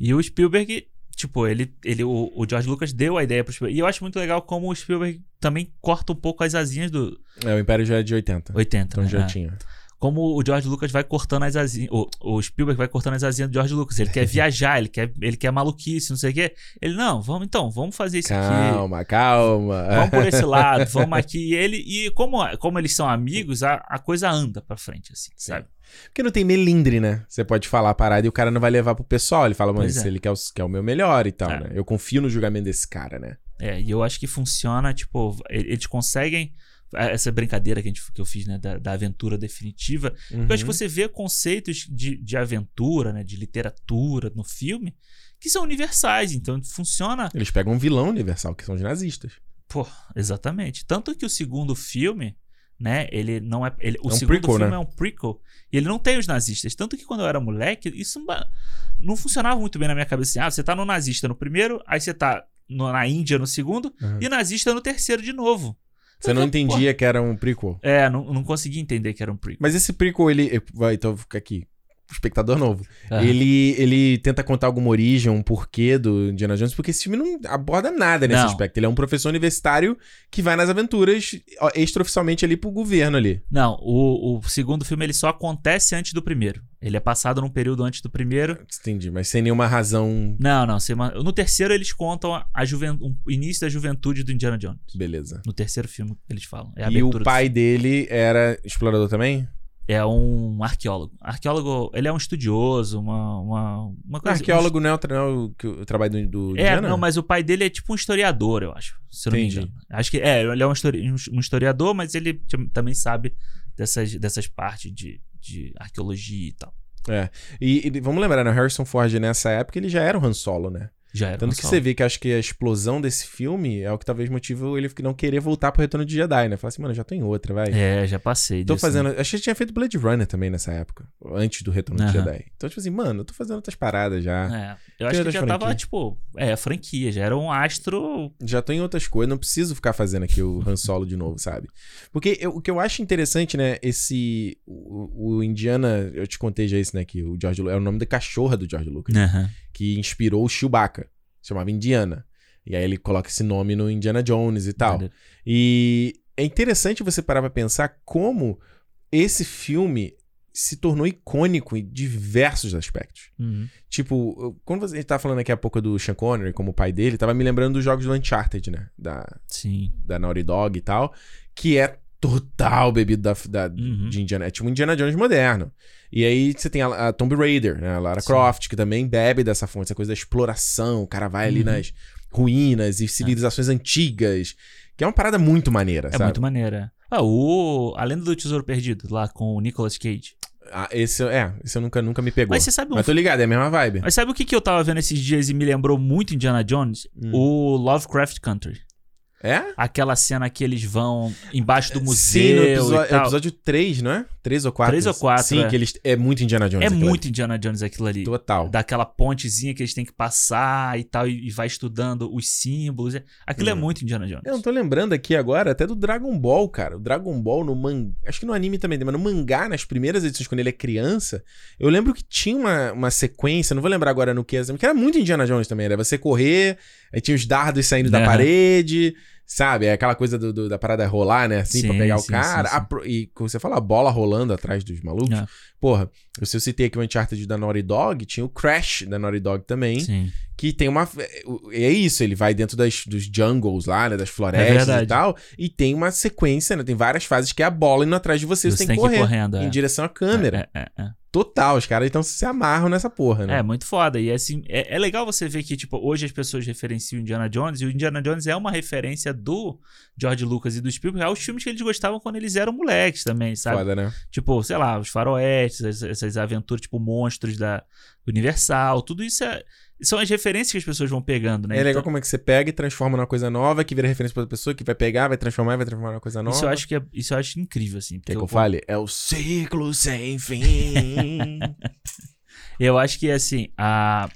E o Spielberg, tipo, ele, ele o, o George Lucas deu a ideia pro Spielberg. E eu acho muito legal como o Spielberg também corta um pouco as asinhas do É, o Império já é de 80. 80, Então né? já É. tinha. como o George Lucas vai cortando as asinhas. O, o Spielberg vai cortando as asinhas do George Lucas. Ele quer viajar, ele quer, ele quer maluquice, não sei o quê. Ele, não, vamos então, vamos fazer isso aqui. Calma, calma. Vamos por esse lado, vamos aqui. E ele, e como, como eles são amigos, a, a coisa anda pra frente, assim, sabe? Porque não tem melindre, né? Você pode falar a parada e o cara não vai levar pro pessoal. Ele fala, mas é. ele quer o, quer o meu melhor e tal, É. né? Eu confio no julgamento desse cara, né? É, e eu acho que funciona, tipo, eles conseguem. Essa brincadeira que, a gente, que eu fiz, né, da, da aventura definitiva. Uhum. Eu acho que você vê conceitos de, de aventura, né, de literatura no filme, que são universais. Então funciona. Eles pegam um vilão universal, que são os nazistas. Pô, exatamente. Tanto que o segundo filme, né, ele não é. Ele, o É um segundo prequel, filme né? é um prequel. E ele não tem os nazistas. Tanto que quando eu era moleque, isso não funcionava muito bem na minha cabeça. Assim, ah, você tá no nazista no primeiro, aí você tá no- na Índia no segundo, Uhum. e nazista no terceiro de novo. Você não entendia que era um prequel. É, não, não consegui entender que era um prequel. Mas esse prequel, ele. Vai, então fica aqui. Espectador novo. Ah. Ele, ele tenta contar alguma origem, um porquê do Indiana Jones, porque esse filme não aborda nada nesse Não. aspecto. Ele é um professor universitário que vai nas aventuras extraoficialmente ali pro governo ali. Não, o, o segundo filme ele só acontece antes do primeiro. Ele é passado num período antes do primeiro. Entendi, mas sem nenhuma razão. Não, não. você ma- No terceiro eles contam a, juven- o início da juventude do Indiana Jones. Beleza. No terceiro filme eles falam. É e o pai dele era explorador também? É um arqueólogo. Arqueólogo, ele é um estudioso, uma, uma, uma coisa. arqueólogo não é o, não é o, trabalho do, do um- É, Indiana? não, mas o pai dele é tipo um historiador, eu acho. Se eu não Entendi. me engano. Acho que é, ele é um, histori- um historiador, mas ele também sabe dessas, dessas partes de, de arqueologia e tal. E, e vamos lembrar, né? O Harrison Ford nessa época ele já era o Han Solo, né? Já era. Tanto que você vê que acho que a explosão desse filme é o que talvez motive ele não querer voltar pro Retorno de Jedi, né? Falar assim, mano, já tô em outra, vai. É, já passei. Tô disso, fazendo. Acho que tinha feito Blade Runner também nessa época. Antes do Retorno de Aham. Jedi. Então, tipo assim, mano, eu tô fazendo outras paradas já. né? É, eu acho que já tava, franquias? tipo, é, franquia, já era um astro. Já tô em outras coisas, não preciso ficar fazendo aqui o Han Solo de novo, sabe? Porque eu- o que eu acho interessante, né, esse. O, o Indiana, eu te contei já isso, né, que o George é o nome da cachorra do George Lucas, Aham. que inspirou o Chewbacca, chamava Indiana. E aí ele coloca esse nome no Indiana Jones e tal. E é interessante você parar pra pensar como esse filme se tornou icônico em diversos aspectos. Uhum. Tipo, quando você tá falando aqui há pouco do Sean Connery como pai dele, tava me lembrando dos jogos do Uncharted, né? Da, Sim. da Naughty Dog e tal, que é total bebido da, da- Uhum. de Indiana. É tipo um Indiana Jones moderno. E aí você tem a, a Tomb Raider, né? A Lara Sim. Croft, que também bebe dessa fonte, essa coisa da exploração. O cara vai ali Uhum. nas ruínas e civilizações antigas. Que é uma parada muito maneira, É sabe? muito maneira. Ah, o A Lenda do Tesouro Perdido, lá com o Nicolas Cage. Ah, esse, é, esse eu nunca, nunca me pegou. Mas você sabe um Mas tô ligado, é a mesma vibe. Mas sabe o que, que eu tava vendo esses dias e me lembrou muito Indiana Jones? Hum. O Lovecraft Country. É? Aquela cena que eles vão embaixo do Sim, museu no e episódio, tal. episódio 3, não é? 3 ou 4? Três ou quatro, Sim, é. que eles. É muito Indiana Jones. É muito Indiana Jones aquilo ali. ali. Total. Daquela pontezinha que eles têm que passar e tal, e, e vai estudando os símbolos. Aquilo é Hum. muito Indiana Jones. Eu não tô lembrando aqui agora até do Dragon Ball, cara. O Dragon Ball no mangá. Acho que no anime também, mas no mangá, nas primeiras edições, quando ele é criança, eu lembro que tinha uma, uma sequência, não vou lembrar agora no que, que era muito Indiana Jones também. Era você correr, aí tinha os dardos saindo da parede, sabe? É aquela coisa do, do- da parada rolar, né? Assim, pra Sim, pegar o sim, cara. sim. A e como você fala, a bola rolando atrás dos malucos. É. Porra, se eu citei aqui o Uncharted da Naughty Dog, tinha o Crash da Naughty Dog também. Sim. Que tem uma. É isso, ele vai dentro das, dos jungles lá, né? Das florestas É e tal. E tem uma sequência, né? Tem várias fases que é a bola indo atrás de você. Você, Você tem que tem que ir correr correndo, é. em direção à câmera. É, é, é. Total, os caras então se amarram nessa porra, né? É, muito foda. E assim, é, é legal você ver que, tipo, hoje as pessoas referenciam Indiana Jones, e o Indiana Jones é uma referência do George Lucas e do Spielberg aos filmes que eles gostavam quando eles eram moleques também, sabe? Foda, né? Tipo, sei lá, os faroestes, essas, essas aventuras, tipo, monstros da Universal, tudo isso é, são as referências que as pessoas vão pegando, né? É legal Então, como é que você pega e transforma numa coisa nova, que vira referência pra outra pessoa, que vai pegar, vai transformar, vai transformar numa coisa nova. isso eu acho que é, isso eu acho incrível, assim. Quer que eu eu- fale? É o ciclo sem fim. Eu acho que, assim, a...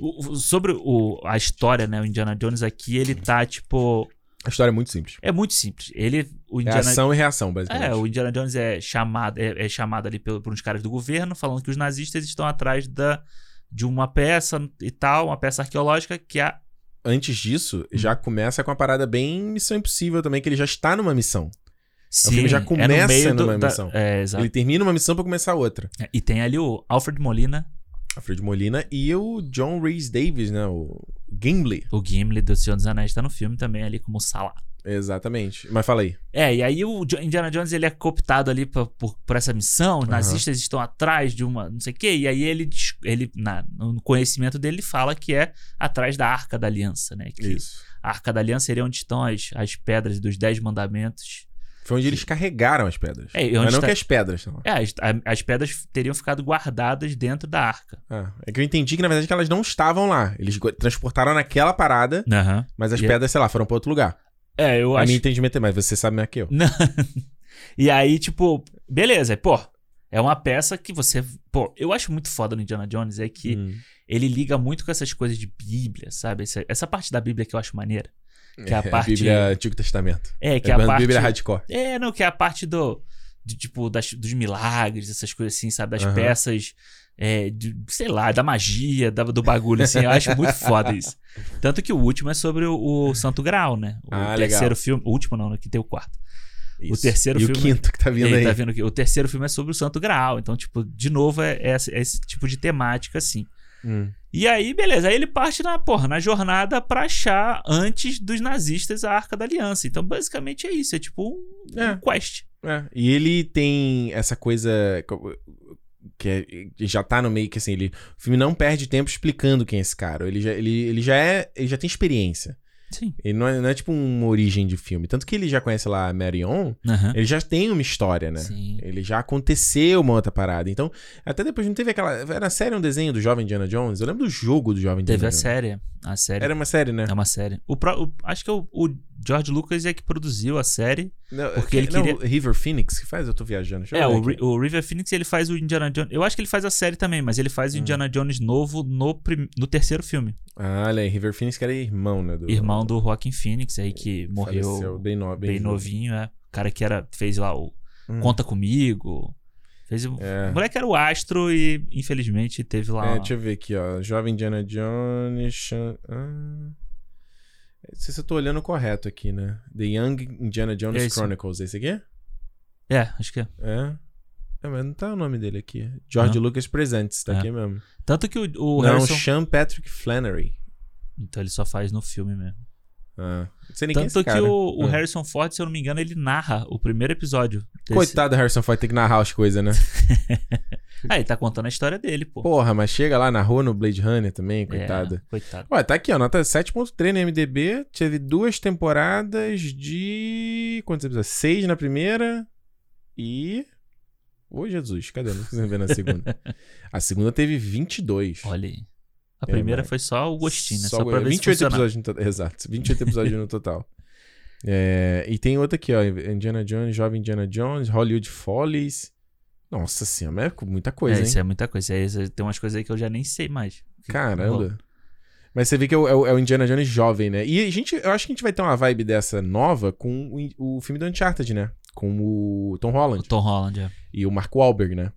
o- o- sobre o, a história, né, o Indiana Jones aqui, ele tá, tipo... a história é muito simples. É muito simples. Ele, o É Indiana ação e reação, basicamente. É, o Indiana Jones é chamado, é, é chamado ali pelo- por uns caras do governo, falando que os nazistas estão atrás da, de uma peça e tal, uma peça arqueológica que é a. Antes disso, Hum. já começa com uma parada bem Missão Impossível também, que ele já está numa missão. Sim, filme já é começa do- numa da- missão. É, exato. Ele termina uma missão pra começar outra. E tem ali o Alfred Molina, Alfred Molina e o John Rhys Davis, né? O Gimli. o Gimli do Senhor dos Anéis, tá no filme também ali como Salah. Exatamente. Mas fala aí. É, e aí o Indiana Jones ele é cooptado ali pra- por, por essa missão, os nazistas estão atrás de uma não sei o quê, e aí ele, ele na, no conhecimento dele, ele fala que é atrás da Arca da Aliança, né? Que Isso. a Arca da Aliança seria onde estão as, as pedras dos Dez Mandamentos. Foi onde eles carregaram as pedras. É, Mas não tá- que as pedras lá. É, as, as pedras teriam ficado guardadas dentro da Arca. Ah, é que eu entendi que, na verdade, que elas não estavam lá. Eles transportaram naquela parada, Aham. mas as E- pedras, sei lá, foram pra outro lugar. É, eu A acho. mim entendimento é mais, você sabe mais que eu. Não. e aí, tipo, beleza, pô, é uma peça que você. Pô, eu acho muito foda no Indiana Jones é que Hum. ele liga muito com essas coisas de Bíblia, sabe? Essa, essa parte da Bíblia que eu acho maneira. Que é a parte- Bíblia Antigo Testamento. É, que é é a a parte. Bíblia hardcore. É, não, que é a parte do. de, tipo, das, dos milagres, essas coisas assim, sabe? Das Aham. peças. É, de, sei lá, da magia, da- do bagulho, assim. Eu acho muito foda isso. Tanto que o último é sobre o, o Santo Grau, né? O Ah, terceiro legal. filme. O último não, né? Que tem o quarto. Isso. terceiro e filme- o quinto que tá vindo E aí. tá vendo aqui. O terceiro filme é sobre o Santo Graal. Então, tipo, de novo, é, é esse, é esse tipo de temática, assim. Hum. E aí, beleza. Aí ele parte na, porra, na jornada pra achar antes dos nazistas a Arca da Aliança. Então, basicamente é isso. É tipo um, É. um quest. É, E ele tem essa coisa co- que é- já tá no meio que assim, ele, o filme não perde tempo explicando quem é esse cara. Ele já, ele, ele já é, ele já tem experiência. Sim. Ele não é, não é tipo uma origem de filme. Tanto que ele já conhece lá a Marion, Aham. ele já tem uma história, né? Sim. Ele já aconteceu uma outra parada. Então, até depois não teve aquela. Era série um desenho do Jovem Indiana Jones? Eu lembro do jogo do Jovem Teve Indiana a Jones. série. A série. Era uma série, né? É uma série. O, pró- o- acho que o, o George Lucas é que produziu a série. Não, porque ele não, queria- o River Phoenix que faz? Eu tô viajando. Deixa É, o, o River Phoenix ele faz o Indiana Jones. Eu acho que ele faz a série também, mas ele faz o Hum. Indiana Jones novo no, prim- no terceiro filme. Ah, olha aí, River Phoenix que era irmão, né? Do, Irmão do Joaquin Phoenix aí que faleceu morreu bem, no, bem, bem novinho, é. O cara que era, fez lá o Hum. Conta Comigo. Fez o... É. o moleque era o astro e, infelizmente, teve lá. É, deixa eu ver aqui, ó. Jovem Indiana Jones. Ah. Não sei se eu tô olhando correto aqui, né? The Young Indiana Jones É. Chronicles. Esse aqui? É, acho que é. É. É, mas não tá o nome dele aqui. George Não. Lucas Presents, tá É. aqui mesmo. Tanto que o, o não, Harrison. Sean Patrick Flannery. Então ele só faz no filme mesmo. É Tanto que o, o Ah. Harrison Ford, se eu não me engano, ele narra o primeiro episódio. desse- Coitado do Harrison Ford ter que narrar as coisas, né? Ah, ele tá contando a história dele, pô. Porra, mas chega lá, narrou no Blade Runner também, coitado. É, coitado. Ué, tá aqui, ó, nota 7.3 no MDB, teve duas temporadas de... quantos episódios? Seis na primeira e... Ô, Jesus, cadê? Não consigo ver na segunda. A segunda teve 22. Olha aí. A É, primeira mas- foi só o gostinho, né? Só, Só, pra ver 28 se episódios no total. Exato, 28 episódios no total. É, e tem outra aqui, ó. Indiana Jones, Jovem Indiana Jones, Hollywood Follies. Nossa senhora, é muita coisa, é, hein? isso é muita coisa. É, isso- tem umas coisas aí que eu já nem sei mais. Caramba. Mas você vê que é o, é o- é o Indiana Jones jovem, né? E a gente, eu acho que a gente vai ter uma vibe dessa nova com o, o filme do Uncharted, né? Com o Tom O Holland Tom Holland, é. e o Mark Wahlberg, né?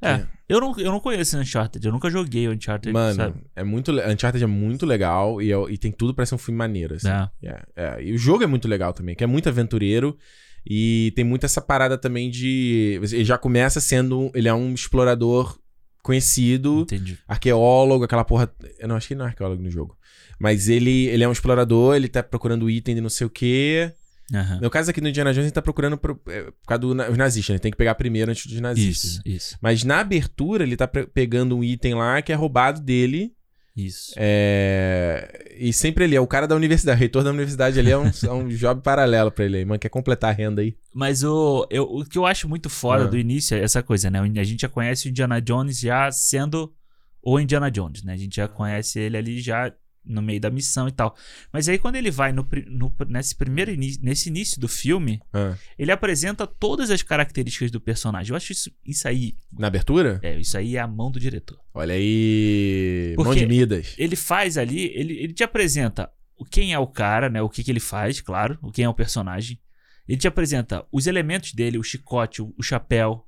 É, eu não, eu não conheço Uncharted. Eu nunca joguei Uncharted, Mano, sabe? é muito. Uncharted é muito legal e, é- e tem tudo pra ser um filme maneiro, assim. É. É, é. E o jogo é muito legal também, que é muito aventureiro. E tem muito essa parada também de. Ele já começa sendo. Ele é um explorador conhecido, Entendi. arqueólogo, aquela porra. Eu não acho que ele não é arqueólogo no jogo. Mas ele, ele é um explorador, ele tá procurando item de não sei o quê. Aham. No caso aqui do Indiana Jones, ele tá procurando pro- é, por causa dos na- os nazistas, né? Tem que pegar primeiro antes dos nazistas. Isso, isso, Mas na abertura, ele tá pegando um item lá que é roubado dele. isso. É... E sempre ele é o cara da universidade, o reitor da universidade ali é um, é um job paralelo pra ele aí, mano. Quer completar a renda aí? Mas o, eu, o que eu acho muito foda Ah. do início é essa coisa, né? A gente já conhece o Indiana Jones já sendo o Indiana Jones, né? A gente já conhece ele ali já no meio da missão e tal. Mas aí quando ele vai no, no- nesse primeiro início, nesse início do filme, Ah. ele apresenta todas as características do personagem. Eu acho isso, isso aí, Na abertura? é, isso aí é a mão do diretor. Olha aí. Mão Porque- de Midas. Ele faz ali, ele, ele te apresenta o quem é o cara, né? O que, que ele faz, claro, o quem é o personagem. Ele te apresenta os elementos dele, o chicote, o, o chapéu,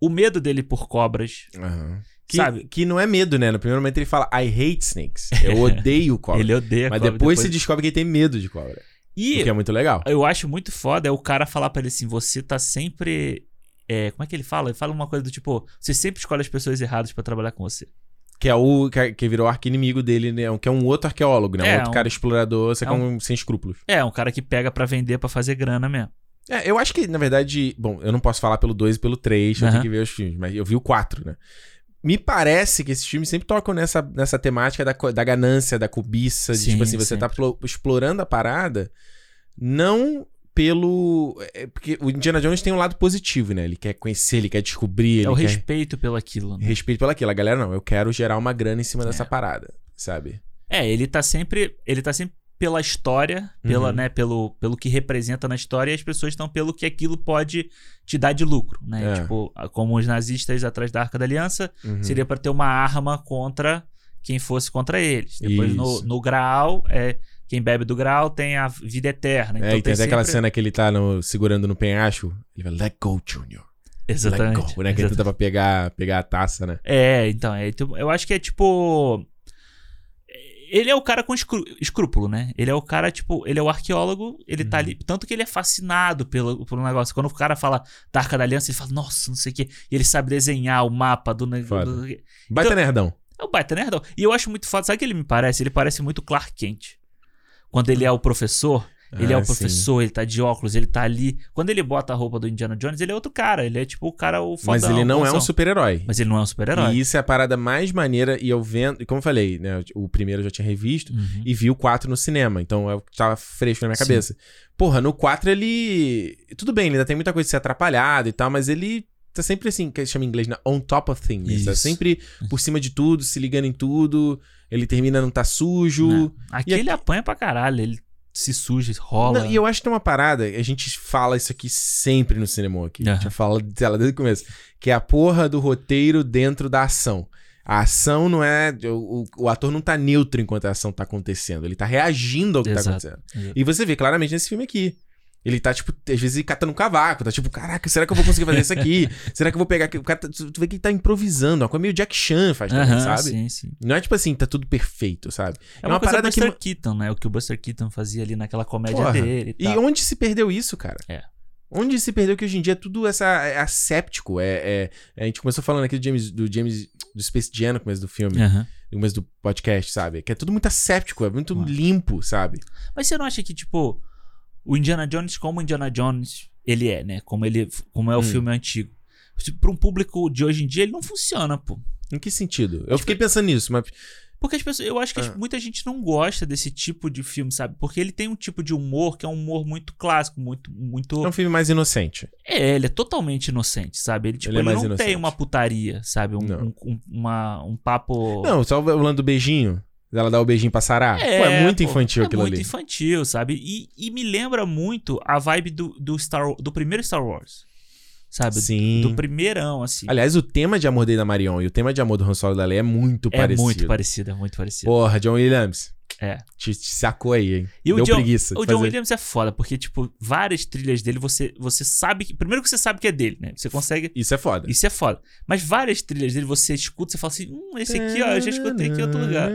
o medo dele por cobras. Aham. Que, Sabe? que não é medo, né? No primeiro momento ele fala I hate snakes. Eu odeio cobra. Ele odeia Mas cobra. depois, se descobre que ele tem medo de cobra. E que é muito legal. eu acho muito foda é o cara falar pra ele assim: você tá sempre. é, como é que ele fala? Ele fala uma coisa do tipo: você sempre escolhe as pessoas erradas pra trabalhar com você. Que é o que, que virou arqui-inimigo dele, né? Que é um outro arqueólogo, né? Um É, outro um- cara explorador, é é um sem escrúpulos. É, um cara que pega pra vender pra fazer grana mesmo. É, eu acho que, na verdade, bom, eu não posso falar pelo 2 e pelo 3, eu Aham. tenho que ver os filmes, mas eu vi o 4, né? Me parece que esses filmes sempre tocam nessa, nessa temática da, da ganância, da cobiça, de Sim, tipo assim, você tá plo- explorando a parada não pelo. é, porque o Indiana Jones tem um lado positivo, né? Ele quer conhecer, ele quer descobrir, é o ele quer respeito pelo aquilo. Né? respeito pelaquilo. A galera, não, eu quero gerar uma grana em cima dessa É. parada, sabe? É, ele tá sempre. Ele tá sempre pela história, pela, Uhum. né, pelo, pelo que representa na história, e as pessoas estão pelo que aquilo pode te dar de lucro, né? É. Tipo, como os nazistas atrás da Arca da Aliança, Uhum. seria pra ter uma arma contra quem fosse contra eles. Depois no, Isso. no Graal, é, quem bebe do Graal tem a vida eterna. Então é, e tem até aquela sempre- cena que ele tá no- segurando no penhasco. Ele vai, let go, Junior. Exatamente. Let go, né? Que ele tenta pra pegar, pegar a taça, né? É, então, é, então, eu acho que é tipo. Ele é o cara com escrú- escrúpulo, né? Ele é o cara, tipo, ele é o arqueólogo, ele tá Uhum. ali. Tanto que ele é fascinado pelo, pelo negócio. Quando o cara fala da Arca da Aliança, ele fala, nossa, não sei o quê. E ele sabe desenhar o mapa do negócio. Baita Então- nerdão. É o baita nerdão. E eu acho muito foda. Sabe o que ele me parece? Ele parece muito Clark Kent. Quando ele é o professor, ele é Ah, o professor, ele tá de óculos, ele tá ali. Quando ele bota a roupa do Indiana Jones, ele é outro cara. Ele é tipo o cara, o fodão. Mas ele não é um super-herói. Mas ele não é um super-herói. E isso é a parada mais maneira. E eu vendo. E como eu falei, né? O primeiro eu já tinha revisto. Uhum. E vi o 4 no cinema. Então eu tava fresco na minha Sim. cabeça. Porra, no 4 ele. Tudo bem, ele ainda tem muita coisa de ser atrapalhado e tal, mas ele tá sempre assim, que chama em inglês, né? On top of things. Tá Isso. sempre por cima de tudo, se ligando em tudo. Ele termina não tá sujo. Não. Aqui ele aqui- apanha pra caralho, ele se suja, rola. Não, e eu acho que tem uma parada, a gente fala isso aqui sempre no cinema aqui. A gente já fala dela desde o começo. Que é a porra do roteiro dentro da ação. A ação não é. O, o- ator não tá neutro enquanto a ação tá acontecendo. Ele tá reagindo ao que tá Exato. acontecendo. Exato. E você vê claramente nesse filme aqui. Ele tá, tipo, às vezes catando um cavaco, tá tipo, caraca, será que eu vou conseguir fazer isso aqui? será que eu vou pegar? O cara tá- tu vê que ele tá improvisando, uma coisa meio Jack Chan faz também, Aham, sabe? Sim, sim. Não é tipo assim, tá tudo perfeito, sabe? É uma, coisa Buster Keaton, né? O que o Buster Keaton fazia ali naquela comédia Porra. dele e E onde se perdeu isso, cara? É. Onde se perdeu que hoje em dia é tudo essa é asséptico, é, é- a gente começou falando aqui do James do James do Space Jam no começo do filme, Aham. no começo do podcast, sabe? Que é tudo muito asséptico, é muito Claro. limpo, sabe? Mas você não acha que, tipo, o Indiana Jones, como o Indiana Jones ele é, né? Como, ele, como é o Hum. filme antigo. Tipo, Pra um público de hoje em dia, ele não funciona, pô. Em que sentido? Eu fiquei pensando nisso, mas Porque as pessoas, eu acho que Ah. muita gente não gosta desse tipo de filme, sabe? Porque ele tem um tipo de humor que é um humor muito clássico, muito. muito... é um filme mais inocente. É, ele é totalmente inocente, sabe? Ele, tipo, Ele é ele, mais não inocente. tem uma putaria, sabe? Um, um, um- uma, um papo. Não, só o lance do beijinho. Ela dá o beijinho pra Sarah. É, Pô, é muito pô, infantil é aquilo muito ali. infantil, sabe? E, e me lembra muito a vibe do, do, Star, do primeiro Star Wars. Sabe? Sim. Do primeirão, assim. Aliás, o tema de amor dele da Marion e o tema de amor do Han Solo da Leia é muito é parecido. muito parecido, é muito parecido. Porra, John Williams. É. Te, te sacou aí, hein? E o Deu John- preguiça. O John fazer. Williams é foda, porque, tipo, várias trilhas dele, você, você sabe que. Primeiro que você sabe que é dele, né? Você consegue. Isso é foda. Isso é foda. Mas várias trilhas dele, você escuta, você fala assim, hum, esse aqui, ó, eu já escutei aqui em outro lugar.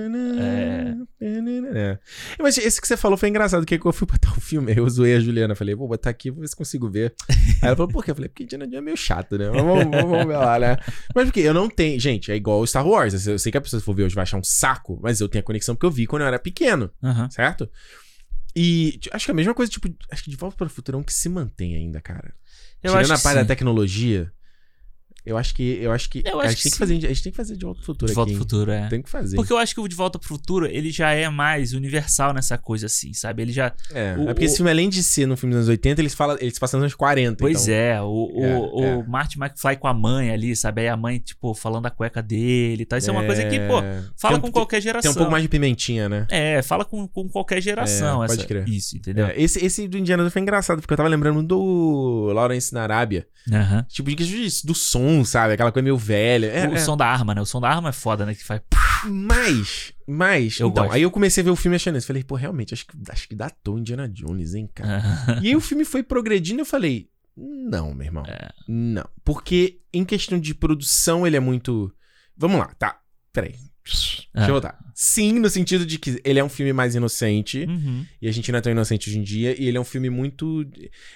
É. Mas esse que você falou foi engraçado, que eu fui botar o filme, aí eu zoei a Juliana, falei, vou botar aqui, vou ver se consigo ver. Aí ela falou, por quê? Eu falei, porque Indiana Jones é meio chato, né? Mas Vamos, vamos, vamos ver lá, né? Mas porque eu não tenho, gente, é igual o Star Wars, eu sei que a pessoa se for ver hoje vai achar um saco, mas eu tenho a conexão porque eu vi quando eu era pequeno, Aham. certo? E acho que é a mesma coisa, tipo, acho que de volta para o futuro é um que se mantém ainda, cara. Eu Tirando acho a parte da tecnologia, eu acho que, eu acho que, Eu a, acho gente que tem que fazer, a gente tem que fazer de volta pro futuro De aqui. Volta hein? Futuro, é. Tem que fazer. Porque eu acho que o De Volta pro Futuro, ele já é mais universal nessa coisa assim, sabe? Ele já. É, O- é porque esse o- filme, além de ser no filme dos anos 80, eles, falam, eles passam nos anos 40. Pois então, é, o, o, É, o é. Marty McFly com a mãe ali, sabe? Aí a mãe, tipo, falando da cueca dele e tal. Isso é uma coisa que, pô, fala tem, com qualquer geração. Tem um pouco mais de pimentinha, né? É, fala com, com qualquer geração. É, pode essa- crer. Isso, entendeu? É, esse, esse do Indiana foi engraçado, porque eu tava lembrando do Lawrence na Arábia. Aham. Tipo, de- do som, sabe? Aquela coisa meio velha. É, o é. som da arma, né? O som da arma é foda, né? Que faz. Mas, mas... Eu então, gosto. aí eu comecei a ver o filme achando isso. Falei, pô, realmente, acho que, acho que datou Indiana Jones, hein, cara? E aí o filme foi progredindo e eu falei, não, meu irmão. É. Não. Porque em questão de produção ele é muito. Vamos lá, tá. Peraí. Deixa eu voltar. Sim, no sentido de que ele é um filme mais inocente. Uhum. E a gente não é tão inocente hoje em dia. E ele é um filme muito.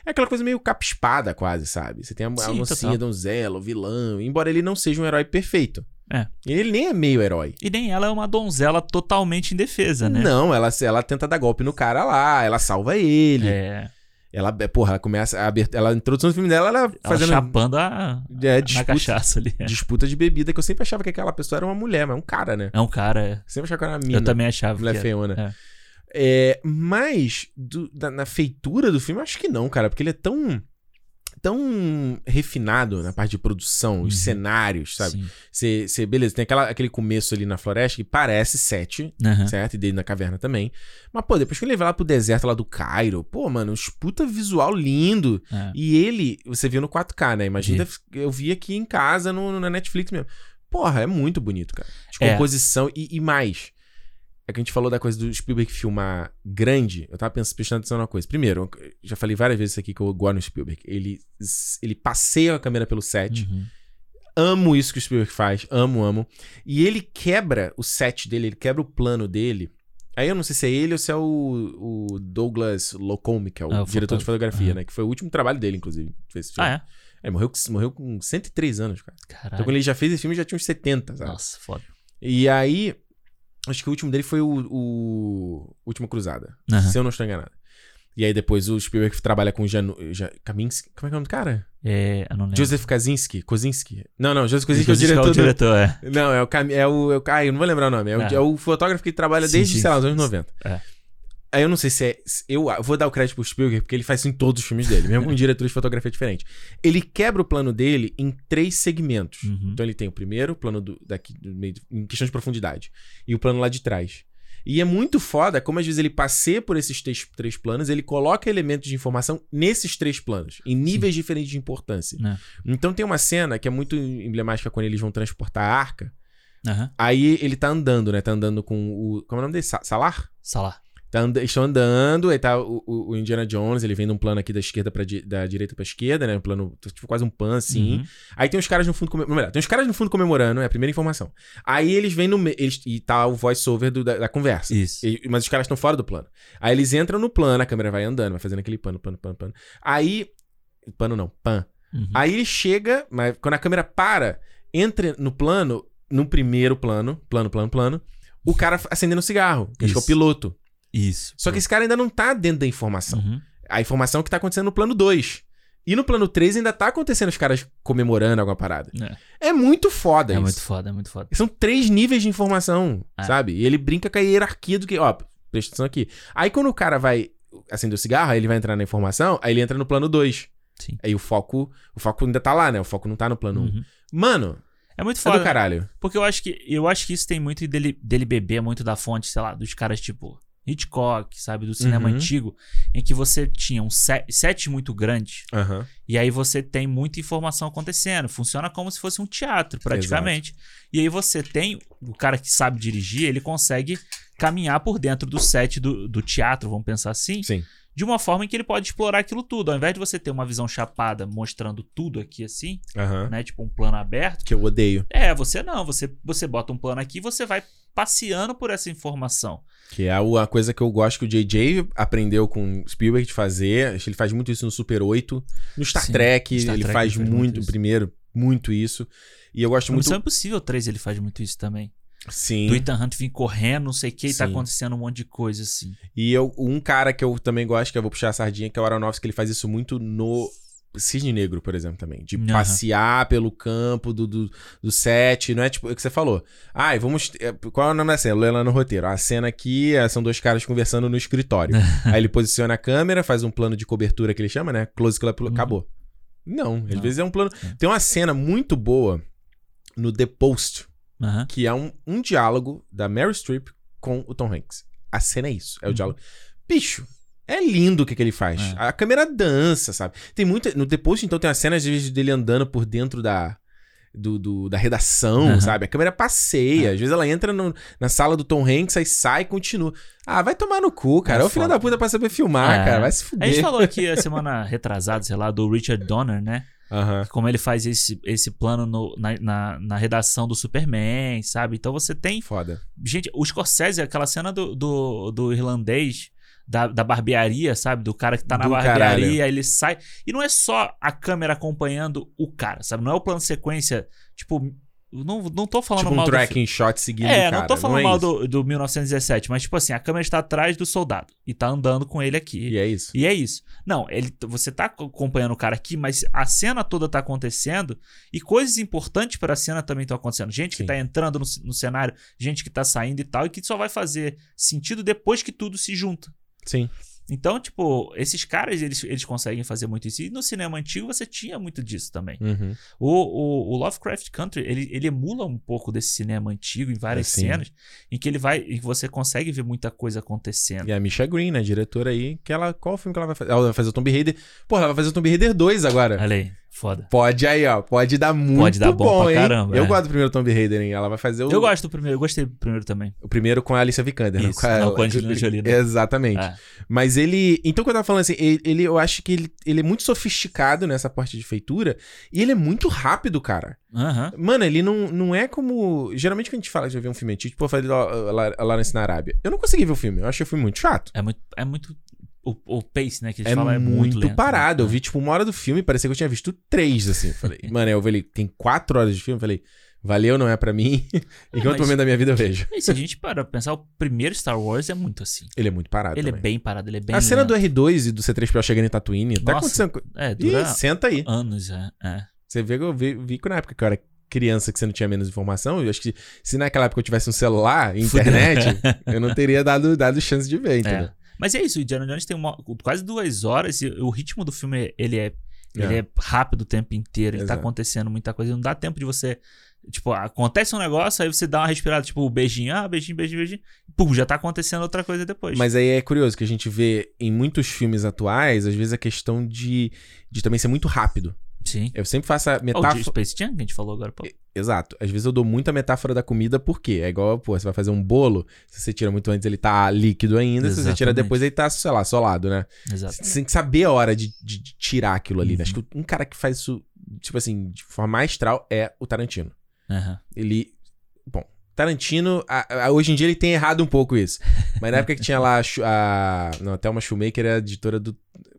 É aquela coisa meio capa-espada, quase, sabe? Você tem a, a Sim, mocinha, total. donzela, o vilão. Embora ele não seja um herói perfeito. É. Ele nem é meio herói. E nem ela é uma donzela totalmente indefesa, né? Não, ela, ela tenta dar golpe no cara lá, ela salva ele. É. Ela, porra, ela começa. A, abert- ela, a introdução do filme dela, ela Ela fazendo. chapando a, É, disputa, cachaça ali. É. disputa de bebida, que eu sempre achava que aquela pessoa era uma mulher, mas é um cara, né? É um cara. Sempre achava que era uma mina. Eu também achava Mulher que feiona. É, mas, do- da- na feitura do filme, acho que não, cara, porque ele é tão. Tão refinado na parte de produção, os Uhum. cenários, sabe? Você, você- beleza, tem aquela, aquele começo ali na floresta que parece sete, Aham. certo? E dele na caverna também. Mas, pô, depois que ele vai lá pro deserto lá do Cairo, pô, mano, uns puta visual lindo. É. E ele, você viu no 4K, né? Imagina, eu vi aqui em casa no, na Netflix mesmo. Porra, é muito bonito, cara. De É. composição e, e mais. É que a gente falou da coisa do Spielberg filmar grande. Eu tava pensando, prestando atenção numa coisa. Primeiro, já falei várias vezes isso aqui que eu gosto no Spielberg. Ele, ele passeia a câmera pelo set. Uhum. Amo isso que o Spielberg faz. Amo, amo. E ele quebra o set dele, ele quebra o plano dele. Aí eu não sei se é ele ou se é o, o Douglas Locombe, que é o Ah, diretor de fotógrafo. fotografia, Aham. né? Que foi o último trabalho dele, inclusive. Fez esse filme. Ah, é? É, morreu, com- morreu com 103 anos, cara. Caralho. Então quando ele já fez esse filme, já tinha uns 70, sabe? Nossa, foda. E aí, acho que o último dele foi o, o Última Cruzada. Aham. Se eu não estou enganado. E aí depois o Spielberg trabalha com o Janu, ja, Kaminski. Como é que é o nome do cara? É, eu não lembro. Joseph Kaczynski. Kozinski. Não, não, Joseph Kozinski Inclusive, é o diretor. do- diretor, é. Não, é o, Cam... é o, é o. Ah, eu não vou lembrar o nome. É o, Ah. é o fotógrafo que trabalha Sim, desde, sim, sei lá, os anos 90. É. Aí eu não sei se é. se- Eu vou dar o crédito pro Spielberg, porque ele faz isso em todos os filmes dele, mesmo com diretores de fotografia diferente. Ele quebra o plano dele em três segmentos. Uhum. Então ele tem o primeiro, o plano do, daqui, do meio, em questão de profundidade, e o plano lá de trás. E é muito foda como às vezes ele passeia por esses três, três planos, ele coloca elementos de informação nesses três planos, em níveis diferentes de importância. É. Então tem uma cena que é muito emblemática quando eles vão transportar a arca. Aham. Aí ele tá andando, né? Tá andando com o. Como é o nome dele? Sa- Salar? Tá anda- estão andando, aí tá o, o- Indiana Jones, ele vem num plano aqui da esquerda para da direita pra esquerda, né? Um plano, tipo, quase um pan, assim. Uhum. Aí tem os caras no fundo comemorando. Tem os caras no fundo comemorando, é a primeira informação. Aí eles vêm no meio. E tá o voice-over da, da conversa. Isso. E- mas os caras estão fora do plano. Aí eles entram no plano, a câmera vai andando, vai fazendo aquele pano, pano, pano, pano. Aí. Pano não, pan. Uhum. Aí ele chega, mas quando a câmera para, entra no plano, no primeiro plano, plano, plano, plano, o cara acendendo um cigarro, que acho que é o piloto. Isso. Só que esse cara ainda não tá dentro da informação. Uhum. A informação que tá acontecendo no plano 2. E no plano 3 ainda tá acontecendo os caras comemorando alguma parada. É. É muito foda É isso. muito foda, é muito foda. São três níveis de informação, É. sabe? E ele brinca com a hierarquia do que. Ó, presta atenção aqui. Aí quando o cara vai acender o cigarro, aí ele vai entrar na informação, aí ele entra no plano 2. Sim. Aí o foco. O foco ainda tá lá, né? O foco não tá no plano 1. Uhum. Mano, É muito é foda. do caralho. Porque eu acho que eu acho que isso tem muito dele, dele beber muito da fonte, sei lá, dos caras tipo Hitchcock, sabe, do cinema Uhum. antigo, em que você tinha um set, set muito grande Aham. e aí você tem muita informação acontecendo, funciona como se fosse um teatro praticamente. E aí você tem o cara que sabe dirigir, ele consegue caminhar por dentro do set do, do teatro, vamos pensar assim, Sim. de uma forma em que ele pode explorar aquilo tudo. Ao invés de você ter uma visão chapada mostrando tudo aqui assim, Aham. né, tipo um plano aberto, Que eu odeio. é, você não. Você, você bota um plano aqui e você vai passeando por essa informação. Que é o- a coisa que eu gosto que o JJ aprendeu com o Spielberg de fazer. Acho que ele faz muito isso no Super 8. No Star Sim, Trek, Star ele Trek faz muito, muito isso. primeiro, muito isso. E eu gosto No muito. Missão Impossível 3 ele faz muito isso também. Sim. Do Ethan Hunt vir correndo, não sei o que, e tá acontecendo um monte de coisa assim. E eu, um cara que eu também gosto, que eu vou puxar a sardinha, que é o Aronofsky, que ele faz isso muito no Cisne Negro, por exemplo, também. De Aham. passear pelo campo do, do, do set. Não é tipo o que você falou. Ai, vamos. é, Qual é o nome da cena? Lê no roteiro. A cena aqui é, são dois caras conversando no escritório. Aí ele posiciona a câmera, faz um plano de cobertura que ele chama, né? Close clip, acabou. Não, às Não. vezes é um plano. É. Tem uma cena muito boa no The Post, Aham. que é um, um diálogo da Mary Streep com o Tom Hanks. A cena é isso, é o Uhum. diálogo. Bicho, é lindo o que, que ele faz. É. A câmera dança, sabe? Tem muita. No The Post, então, tem uma cena, às vezes, dele andando por dentro da. Do, do- da redação, Aham. sabe? A câmera passeia. É. Às vezes ela entra no- na sala do Tom Hanks, aí sai e continua. Ah, vai tomar no cu, cara. É o filho da puta pra saber filmar, É. cara. Vai se A fuder. gente falou aqui a semana retrasada, sei lá, do Richard Donner, né? Aham. Como ele faz esse, esse plano no- na, na, na redação do Superman, sabe? Então você tem. Foda. Gente, o Scorsese, aquela cena do, do, do irlandês. Da, da barbearia, sabe? Do cara que tá na Do barbearia, caralho. ele sai. E não é só a câmera acompanhando o cara, sabe? Não é o plano sequência, tipo. Não, não tô falando Tipo um mal do fi- tracking shot seguindo é, o cara. não tô falando é mal do, do 1917, mas tipo assim, a câmera está atrás do soldado e tá andando com ele aqui. E é isso. E é isso. Não, ele, você tá acompanhando o cara aqui, mas a cena toda tá acontecendo e coisas importantes para a cena também estão acontecendo. Gente que Sim. tá entrando no, no cenário, gente que tá saindo e tal, e que só vai fazer sentido depois que tudo se junta. Sim. Então, tipo, esses caras, eles, eles conseguem fazer muito isso. E no cinema antigo você tinha muito disso também. Uhum. O, o, o Lovecraft Country, ele, ele emula um pouco desse cinema antigo em várias É, sim. cenas, em que ele vai, que você consegue ver muita coisa acontecendo. E a Misha Green, né, diretora aí, que ela. Qual filme que ela vai fazer? Ela vai fazer o Tomb Raider. Porra, ela vai fazer o Tomb Raider 2 agora. Olha aí, foda. Pode aí, ó. Pode dar muito Pode dar bom pra hein? caramba, Eu é. gosto do primeiro Tomb Raider, hein? Ela vai fazer o. Eu gosto do primeiro, eu gostei do primeiro também. O primeiro com a Alicia Vikander. né? Isso, Com a- não, com a Angelina Jolie, né? Exatamente. É. Mas ele. Então, quando eu tava falando assim, ele, ele- eu acho que ele, ele é muito sofisticado nessa parte de feitura e ele é muito rápido, cara. Aham. Mano, ele não, não é como. Geralmente, quando a gente fala de ver um filme antigo, tipo, eu falei do La- Lawrence na Arábia. Eu não consegui ver o filme. Eu achei o filme muito chato. É muito, é muito o, o pace, né, que eles É falam é muito, muito, lento, parado. Eu né? vi, tipo, uma hora do filme, parecia que eu tinha visto três, assim. Falei, mano, eu falei, tem quatro horas de filme. Falei, valeu, não é pra mim. em que outro momento da minha vida eu vejo. E se a gente para pra pensar, o primeiro Star Wars é muito assim. Ele é muito parado. Ele é também. bem parado, ele é bem A cena lento. do R2 e do C3PO chegando em Tatooine, tá Nossa, acontecendo. co- É, Ih, dura senta aí. anos, é. é. Você vê que eu vi, vi que na época que eu era criança, que você não tinha menos informação, eu acho que se naquela época eu tivesse um celular internet, eu não teria dado, dado chance de ver, entendeu? É. Mas é isso, o Indiana Jones tem uma- quase duas horas e o ritmo do filme, ele é, ele É. é rápido o tempo inteiro, ele tá Exato. acontecendo muita coisa, não dá tempo de você... Tipo, acontece um negócio, aí você dá uma respirada, tipo, o beijinho, ah, beijinho, beijinho, beijinho. Pum, já tá acontecendo outra coisa depois. Mas aí é curioso que a gente vê em muitos filmes atuais, às vezes a questão de, de também ser muito rápido. Sim. Eu sempre faço a Ó, o metáfora. Space Jam que a gente falou agora, pô. Exato. Às vezes eu dou muita metáfora da comida, porque é igual, pô, você vai fazer um bolo, se você tira muito antes ele tá líquido ainda, se você tira Exatamente. depois ele tá, sei lá, solado, né? Exato. Você tem que saber a hora de, de- de tirar aquilo ali, né? Uhum. Acho que um cara que faz isso, tipo assim, de forma maestral é o Tarantino. Aham. Ele. Bom, Tarantino, a- a- hoje em dia ele tem errado um pouco isso. Mas na época que tinha lá a. A não, até uma Shoemaker era a editora do.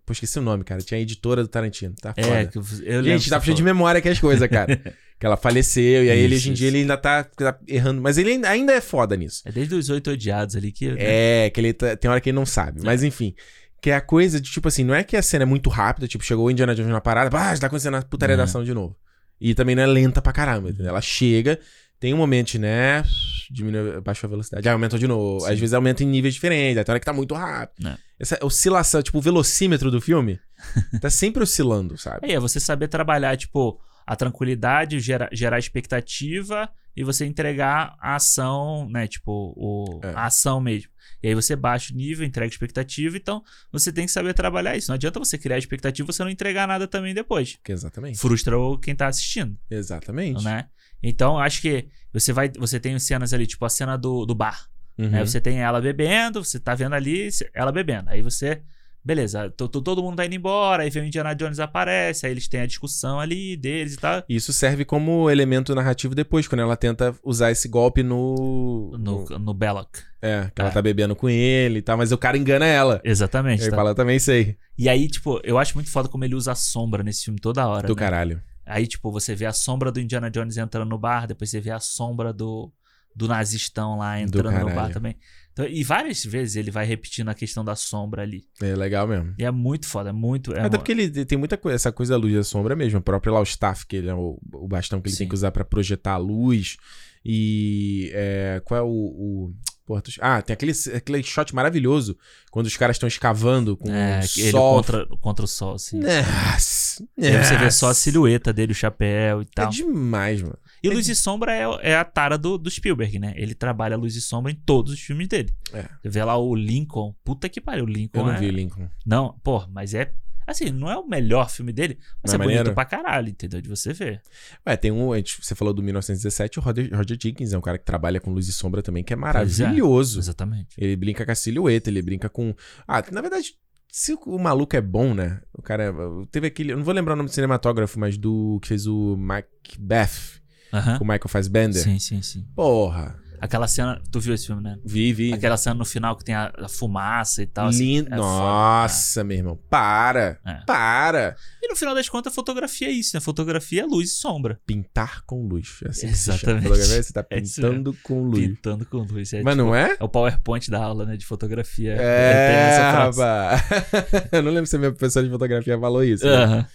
Pô, esqueci o nome, cara. Tinha a editora do Tarantino. Tá foda. É, que eu, eu Gente, tá cheio de memória que as coisas, cara. que ela faleceu, e aí ele Isso, hoje em dia ele ainda tá, tá errando. Mas ele ainda- é foda nisso. É desde os oito odiados ali que... né? É, que ele tá- tem hora que ele não sabe. Mas enfim. Que é a coisa de, tipo assim, não é que a cena é muito rápida, tipo, chegou o Indiana Jones na parada, ah, tá acontecendo a putaria Uhum. da ação de novo. E também não é lenta pra caramba, entendeu? Ela chega, tem um momento, né? Diminui, baixou a velocidade. Aí aumenta de novo. Sim. Às vezes aumenta em níveis diferentes, aí tem hora que tá muito rápido. É. Essa oscilação, tipo, o velocímetro do filme tá sempre oscilando, sabe? É, é você saber trabalhar, tipo, a tranquilidade, gera- gerar expectativa e você entregar a ação, né? Tipo, o, É. a ação mesmo. E aí você baixa o nível, entrega expectativa, então você tem que saber trabalhar isso. Não adianta você criar expectativa e você não entregar nada também depois. Exatamente. Frustra o quem tá assistindo, Exatamente. né? Então, acho que você vai. Você tem cenas ali, tipo a cena do, do bar. Uhum. Né? Você tem ela bebendo, você tá vendo ali ela bebendo. Aí você. Beleza, to- to- todo mundo tá indo embora, aí vem o Indiana Jones aparece, aí eles têm a discussão ali deles e tal. Isso serve como elemento narrativo depois, quando ela tenta usar esse golpe no. No, no Belloc. É, que ela É. tá bebendo com ele e tal, mas o cara engana ela. Exatamente. Ele tá? fala, também sei. E aí, tipo, eu acho muito foda como ele usa a sombra nesse filme toda hora. Do né? caralho. Aí, tipo, você vê a sombra do Indiana Jones entrando no bar, depois você vê a sombra do, do nazistão lá entrando no bar também. Então, e várias vezes ele vai repetindo a questão da sombra ali. É legal mesmo. E é muito foda, é muito. É Até uma- porque ele tem muita coisa, essa coisa da luz e a sombra mesmo. O próprio lá o staff, que ele é o, o bastão que ele tem Sim. que usar pra projetar a luz. E é, qual é o. o ah, tem aquele, aquele shot maravilhoso quando os caras estão escavando com É, o sol. contra, contra o sol, assim. Nossa, E aí você vê só a silhueta dele, o chapéu e É tal. demais, mano. E Luz e Sombra é, é a tara do, do Spielberg, né? Ele trabalha Luz e Sombra em todos os filmes dele. É. Você vê lá o Lincoln. Puta que pariu, o Lincoln Eu não é... vi Lincoln. Não, pô, mas é... Assim, não é o melhor filme dele, mas Não é é bonito pra caralho, entendeu? De você ver. Ué, tem um. Você falou do 1917, o Roger, Roger Jenkins é um cara que trabalha com luz e sombra também, que é maravilhoso. Exatamente. Ele brinca com a silhueta, ele brinca com. Ah, na verdade, Se o, o maluco é bom, né? O cara. é- Teve aquele. Eu não vou lembrar o nome do cinematógrafo, mas do. que fez o Macbeth, Aham. com o Michael Fassbender. Sim, sim, sim. Porra. Aquela cena. Tu viu esse filme, né? Vi, vi. Aquela cena no final que tem a, a fumaça e tal. assim, é foda, Nossa, meu irmão. Para. É. Para. E no final das contas, fotografia é isso, né? Fotografia é luz e sombra. Pintar com luz. É assim. Exatamente. Fotografia, Você tá É pintando com luz. Pintando com luz. É, Mas tipo, não é? É o PowerPoint da aula, né? De fotografia. Tem É, rapaz. Eu não lembro se a minha professora de fotografia falou isso. né? Aham.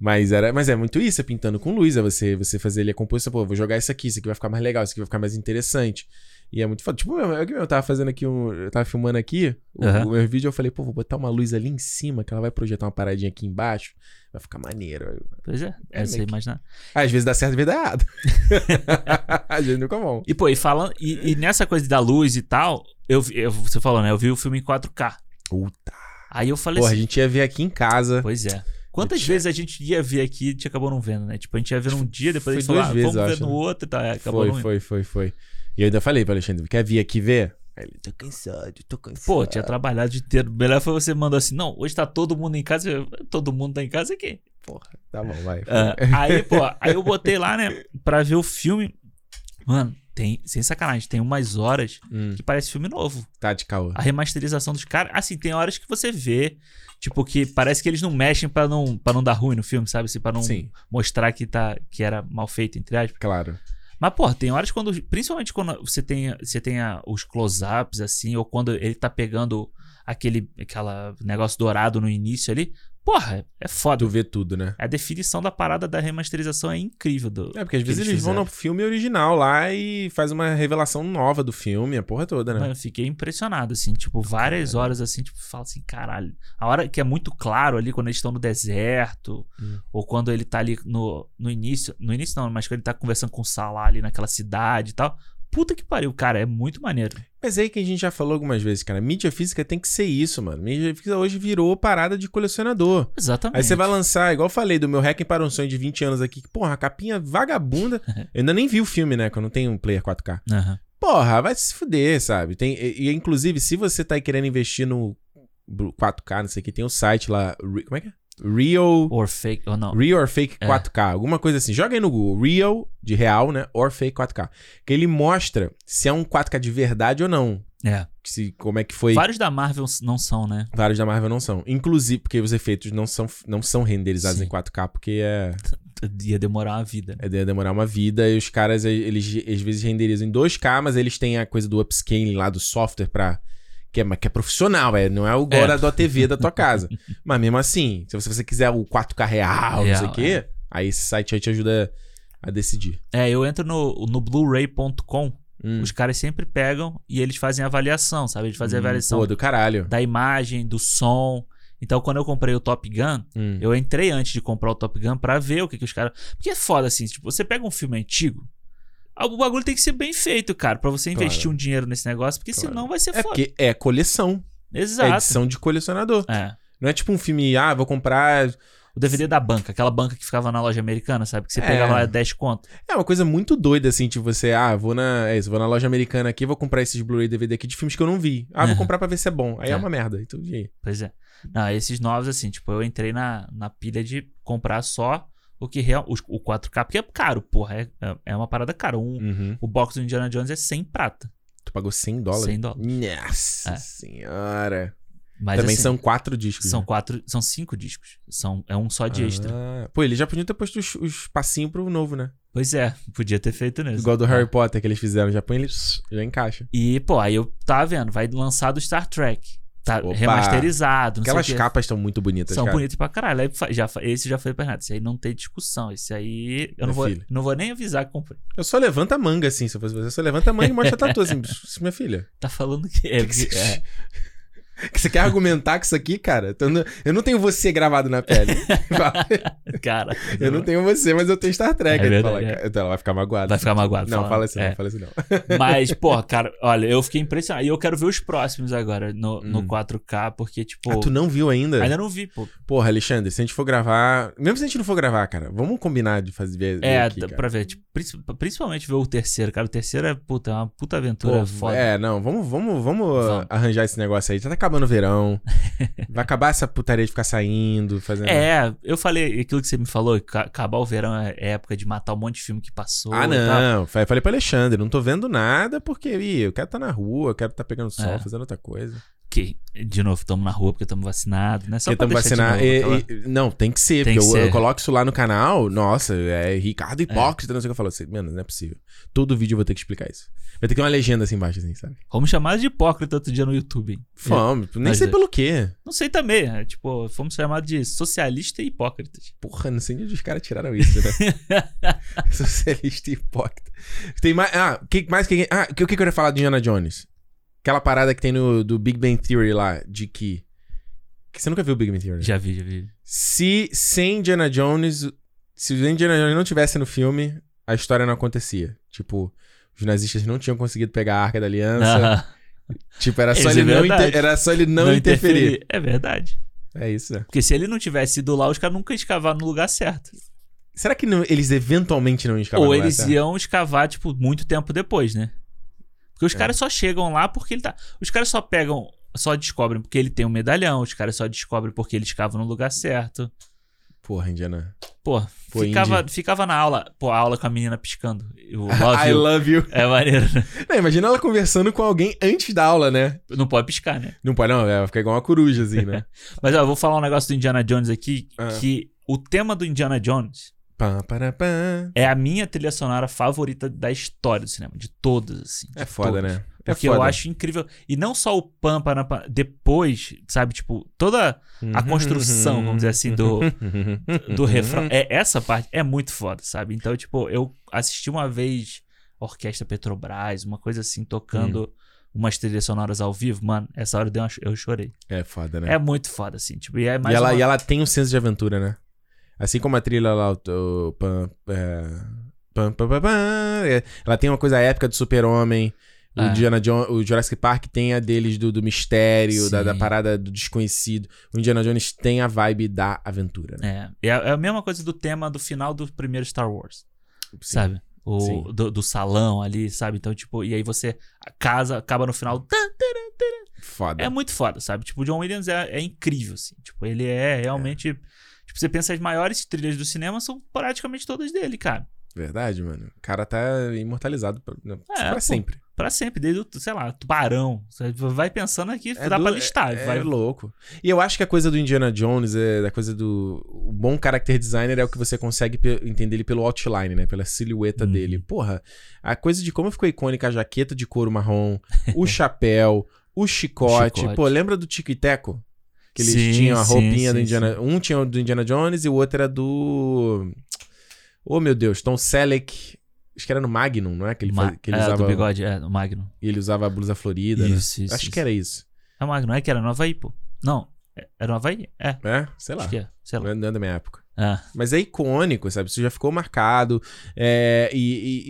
Mas, era, mas é muito isso, é pintando com luz, é você, você fazer ali a composição, pô, vou jogar isso aqui, isso aqui vai ficar mais legal, isso aqui vai ficar mais interessante. E é muito foda. Tipo, eu, eu, eu tava fazendo aqui um. Eu tava filmando aqui o, Aham. o meu vídeo, eu falei, pô, vou botar uma luz ali em cima, que ela vai projetar uma paradinha aqui embaixo. Vai ficar maneiro. Pois é, É é você que- imaginar. Às vezes dá certo, às vezes dá errado. às vezes nunca é bom. E, pô, e falando. E, e nessa coisa da luz e tal, eu, eu- você falou, né? Eu vi o filme em 4K. Puta. Aí eu falei Porra, a assim. gente ia ver aqui em casa. Pois é. Quantas vezes a gente ia ver aqui e a gente acabou não vendo, né? Tipo, a gente ia ver num dia, depois a Foi gente falou, ah, vezes, vamos ver acho, no né? outro, tá? é, Acabou Foi, não foi, foi, foi. E eu ainda falei pro Alexandre, quer vir aqui ver? Aí ele, tô cansado, tô cansado. Pô, tinha trabalhado o dia inteiro. Melhor foi você mandar assim, não, hoje tá todo mundo em casa. Eu, todo mundo tá em casa aqui. Porra, tá bom, vai. Ah, aí, pô, aí eu botei lá, né, pra ver o filme. Mano, tem, sem sacanagem, tem umas horas Hum, que parece filme novo. tá de caô. A remasterização dos caras. Assim, tem horas que você vê, tipo, que parece que eles não mexem pra não, pra não dar ruim no filme, sabe? Assim, pra não Sim, mostrar que, tá, que era mal feito, entre aspas. claro. Mas, pô, tem horas quando. Principalmente quando você tem, você tem a- os close-ups, assim, ou quando ele tá pegando aquele aquela negócio dourado no início ali. Porra, é foda. Tu vê tudo, né? A definição da parada da remasterização é incrível. Do, É, porque às vezes eles eles vão no filme original lá e faz uma revelação nova do filme, a porra toda, né? Mano, eu fiquei impressionado, assim, tipo, várias horas assim, tipo, fala assim, caralho. A hora que é muito claro ali, quando eles estão no deserto, Hum. ou quando ele tá ali no, no início, no início não, mas quando ele tá conversando com o Salah ali naquela cidade e tal. Puta que pariu, cara, é muito maneiro. Mas é aí que a gente já falou algumas vezes, cara. Mídia física tem que ser isso, mano. Mídia física hoje virou parada de colecionador. Exatamente. Aí você vai lançar, igual eu falei, do meu Hacking para um sonho de 20 anos aqui, que, porra, a capinha vagabunda. eu ainda nem vi o filme, né? Que eu não tenho um player 4K. Aham. Porra, vai se fuder, sabe? Tem, e, e, inclusive, se você tá aí querendo investir no 4K, não sei o que, tem o site lá. Como é que é? Real. Or fake, ou não. Real or Fake É. 4K, alguma coisa assim. Joga aí no Google, Real de real, né? Or Fake 4K. Que ele mostra se é um 4K de verdade ou não. É. Se, como é que foi. Vários da Marvel não são, né? Vários da Marvel não são. Inclusive, porque os efeitos não são, não são renderizados Sim. em 4K, porque é, Ia demorar uma vida. é de- demorar uma vida. E os caras, eles às vezes renderizam em 2K, mas eles têm a coisa do upscaling lá do software pra. Que é, que é profissional, é, não é o agora É. da TV da tua casa. mas mesmo assim, se você, se você quiser o 4K real, não sei Real, o quê, aí esse site aí te ajuda a decidir. É, eu entro no, no Blu-ray.com, Hum. os caras sempre pegam e eles fazem avaliação, sabe? Eles fazem Hum, avaliação Pô, do caralho. da imagem, do som. Então, quando eu comprei o Top Gun, Hum. eu entrei antes de comprar o Top Gun pra ver o que, que os caras. Porque é foda assim, tipo, você pega um filme antigo, o bagulho tem que ser bem feito, cara, pra você investir Claro. um dinheiro nesse negócio, porque Claro. senão vai ser É foda. porque é coleção. É Exato. edição de colecionador. É. Não é tipo um filme, ah, vou comprar. O DVD da banca, aquela banca que ficava na loja americana, sabe? Que você É. pegava lá 10 conto. É uma coisa muito doida, assim, tipo, você, ah, vou na. É isso, vou na loja americana aqui, vou comprar esses Blu-ray DVD aqui de filmes que eu não vi. Ah, vou comprar pra ver se é bom. Aí é, É. uma merda. Então, e aí? Pois é. Não, esses novos, assim, tipo, eu entrei na, na pilha de comprar só o que real. os- O, 4K, porque é caro, porra. É, é- é uma parada cara. Um, Uhum. O box do Indiana Jones é 100 prata. Tu pagou 100 dólares? 100 dólares. Nossa É. senhora. Mas Também assim, são quatro discos. São né? quatro. São cinco discos. São, é um só de extra. Ah, pô, eles já podiam ter posto os, os passinhos pro novo, né? Pois é, podia ter feito nisso. Igual do É. Harry Potter que eles fizeram. Já põe ele, já encaixa. E, pô, aí eu tava vendo, vai lançar do Star Trek. Tá Opa! remasterizado. Aquelas capas estão muito bonitas, São cara. bonitos pra caralho. Aí já, esse já foi pra nada. Esse aí não tem discussão. Esse aí. Eu não vou, não vou nem avisar que comprei. Eu só levanto a manga, assim, se eu fosse você. Eu só levanta a manga e mostra a tatu, assim. Minha filha. Tá falando que é. Que que é. Que você quer argumentar com isso aqui, cara? Então, eu não tenho você gravado na pele. Cara. eu não tenho você, mas eu tenho Star Trek. É verdade, fala, é. Então ela vai ficar magoada. Vai ficar magoado. Não, falando. fala assim, É. não, fala assim não. Mas, porra, cara, olha, eu fiquei impressionado. E eu quero ver os próximos agora no, no Hum. 4K, porque, tipo. Ah, tu não viu ainda? Ainda não vi, pô. Porra, Alexandre, se a gente for gravar. Mesmo se a gente não for gravar, cara, vamos combinar de fazer ver É, aqui, cara. pra ver. Tipo, princi- principalmente ver o terceiro, cara. O terceiro é, puta, é uma puta aventura Pô, foda. é, não, vamos, vamos, vamos, Vamos. arranjar esse negócio aí. Já tá acabando o verão. vai acabar essa putaria de ficar saindo, fazendo. É, eu falei aquilo que você me falou, ca- acabar o verão é época de matar um monte de filme que passou. Ah, tal. não. Fa- Falei pra Alexandre, não tô vendo nada porque, ih, eu quero estar na rua, eu quero estar pegando sol, É. fazendo outra coisa. Que, de novo, estamos na rua porque estamos vacinados, né? Só estamos vacinados. aquela- não, tem que ser, Tem porque que eu, eu ser. coloco isso lá no canal, nossa, é Ricardo Hipócrita, não sei o que eu falo assim, mano, não é possível. Todo vídeo eu vou ter que explicar isso. Vai ter que ter uma legenda assim embaixo, assim, sabe? Fomos chamados de hipócrita outro dia no YouTube. hein? Fome, nem Mas sei é. pelo quê. Não sei também, é, tipo, fomos chamados de socialista e hipócritas. Porra, não sei onde os caras tiraram isso, né? Socialista e hipócrita. Tem mais. Ah, que, mais que. Ah, o que, que eu queria falar de Indiana Jones? Aquela parada que tem no do Big Bang Theory lá, de que. que você nunca viu o Big Bang Theory? Já vi, já vi. Se sem Indiana Jones. Se o Indiana Jones não tivesse no filme, a história não acontecia. Tipo, os nazistas não tinham conseguido pegar a Arca da Aliança. Ah, Tipo, era só, é não inter- era só ele não, interferir. É verdade. É isso, né? Porque se ele não tivesse ido lá, os caras nunca iam escavar no lugar certo. Será que não- eles eventualmente não escapar Ou do lugar eles certo? iam escavar, tipo, muito tempo depois, né? Porque os É. caras só chegam lá porque ele tá. Os caras só pegam, só descobrem porque ele tem um medalhão, os caras só descobrem porque ele escava no lugar certo. Porra, Indiana. Pô, Pô, ficava, Indy. ficava na aula, pô, a aula com a menina piscando. O love I you. love you. É maneiro. né? Não, imagina ela conversando com alguém antes da aula, né? Não pode piscar, né? Não pode, não, ela fica igual uma coruja, assim, né? Mas ó, eu vou falar um negócio do Indiana Jones aqui, Ah. que o tema do Indiana Jones Pá, para, pá. é a minha trilha sonora favorita da história do cinema, de todas, assim. de É foda, todas. né? É Porque eu acho incrível. E não só o pam, pam, pam, depois, sabe, tipo, toda a construção, vamos dizer assim, do, do refrão. É, essa parte é muito foda, sabe? Então, tipo, eu assisti uma vez Orquestra Petrobras, uma coisa assim, tocando umas trilhas sonoras ao vivo. Mano, essa hora eu, dei uma, eu chorei. É foda, né? É muito foda, assim. Tipo, e é mais e, ela, uma- e ela tem um senso de aventura, né? Assim como a trilha lá, o, pam, é, pam, pam, pam, é, ela tem uma coisa épica do super-homem. O, É. Indiana Jones, o Jurassic Park tem a deles do, do mistério, da, da parada do desconhecido. O Indiana Jones tem a vibe da aventura, né? É, é a é mesma coisa do tema do final do primeiro Star Wars, Sim. sabe? O, do, do salão ali, sabe? Então, tipo, e aí você a casa acaba no final. Foda. É muito foda, sabe? Tipo, o John Williams é, é incrível, assim. Tipo, ele é realmente. Tipo, você pensa as maiores trilhas do cinema são praticamente todas dele, cara. Verdade, mano. O cara tá imortalizado pra, né, É, pra pô. sempre. Pra sempre, desde o, sei lá, Tubarão. Você vai pensando aqui, É dá do- pra listar. É, vai... é louco. E eu acho que a coisa do Indiana Jones, é da coisa do. O bom character designer é o que você consegue entender ele pelo outline, né? Pela silhueta Uhum. dele. Porra, a coisa de como ficou icônica a jaqueta de couro marrom, o chapéu, o chicote. chicote. Pô, lembra do Tico e Teco? Que eles Sim, tinham a sim, roupinha do sim, Indiana. Um tinha do Indiana Jones e o outro era do. Oh, meu Deus, Tom Selleck. Acho que era no Magnum, não é? Que ele, Ma- faz- que ele é, usava. do bigode, é, o Magnum. E ele usava a blusa florida. né? Isso, isso. Acho isso. que era isso. É o Magnum, é que era no Havaí, pô. Não, era no Havaí? É, É? Sei lá. acho que é. Sei lá. Não é- não é da minha época. É. Mas é icônico, sabe? Isso já ficou marcado. É, e,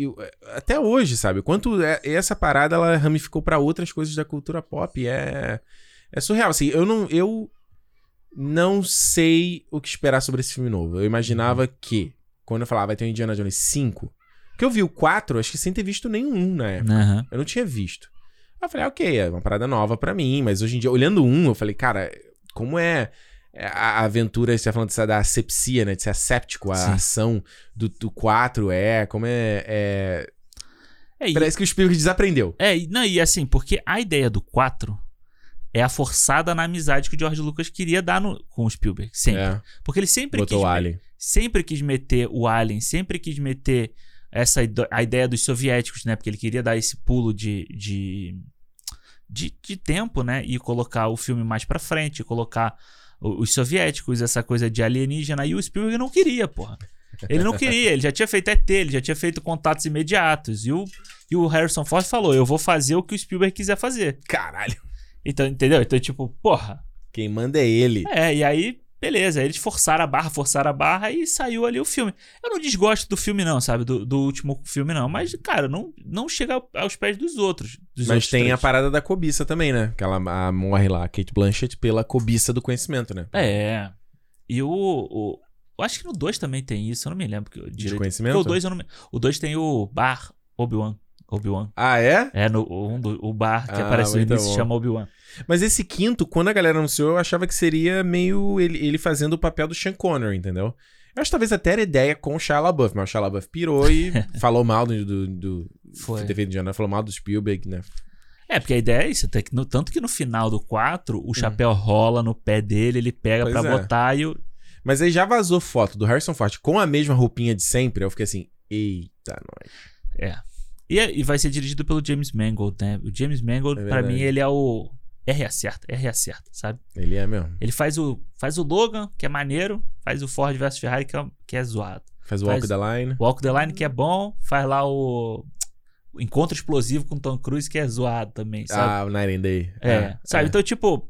e- e até hoje, sabe? Quanto é- essa parada ela ramificou pra outras coisas da cultura pop. É, é surreal. Assim, eu não, eu não sei o que esperar sobre esse filme novo. Eu imaginava que, quando eu falava vai ter um Indiana Jones 5, que eu vi o 4, acho que sem ter visto nenhum na época. Aham. Eu não tinha visto. Aí eu falei, ah, ok, é uma parada nova pra mim, mas hoje em dia, olhando um, eu falei, cara, como é é a aventura, você tá falando dessa, da asepsia, né? De ser asséptico, a Sim. ação do, do 4 é, como é. é... É, e- Parece que o Spielberg desaprendeu. É, e- não, e assim, porque a ideia do 4 é a forçada na amizade que o George Lucas queria dar no- com o Spielberg. Sempre. É, Porque ele sempre botou quis, o Alien. sempre quis meter o Alien, sempre quis meter essa a ideia dos soviéticos, né? Porque ele queria dar esse pulo de, de, de, de tempo, né? E colocar o filme mais pra frente, colocar os soviéticos, essa coisa de alienígena. E o Spielberg não queria, porra. Ele não queria, ele já tinha feito ET, ele já tinha feito contatos imediatos. E o, e o Harrison Ford falou: Eu vou fazer o que o Spielberg quiser fazer. Caralho. Então, entendeu? Então, tipo, porra. Quem manda é ele. É, e aí, beleza. Eles forçaram a barra, forçaram a barra e saiu ali o filme. Eu não desgosto do filme, não, sabe? Do, do último filme, não. Mas, cara, não, não chega ao- aos pés dos outros. dos Mas outros tem a três. parada da cobiça também, né? Que ela a- morre lá, a Kate Blanchett, pela cobiça do conhecimento, né? É. E o. o eu acho que no 2 também tem isso, eu não me lembro. que- Direito. conhecimento? Porque o 2 eu não me... O 2 tem o Bar Obi-Wan. Obi-Wan. Ah, é? É, no, um do, o bar que Ah, aparece no início se bom. chama Obi-Wan. Mas esse quinto, quando a galera anunciou, eu achava que seria meio ele, ele fazendo o papel do Sean Connery, entendeu? Eu acho que talvez até era ideia com o Shia LaBeouf, mas o Shia LaBeouf pirou e falou mal do... do, do Foi. TV de Indiana, falou mal do Spielberg, né? É, porque a ideia é isso, até que no- tanto que no final do 4, o chapéu rola no pé dele, ele pega Hum. Pois pra é. botar e o. Mas aí já vazou foto do Harrison Ford com a mesma roupinha de sempre, eu fiquei assim, eita, nós. É. E, é- e vai ser dirigido pelo James Mangold, né? O James Mangold, É pra mim, ele é o. R acerta, R acerta, sabe? Ele é mesmo. Ele faz o, faz o Logan, que é maneiro, faz o Ford vs Ferrari, que é, que é zoado. Faz o Faz- Walk the Line. Walk the Line, que é bom, faz lá o. Encontro Explosivo com Tom Cruise, que é zoado também, sabe? Ah, o Night and Day. é, sabe? Então, tipo,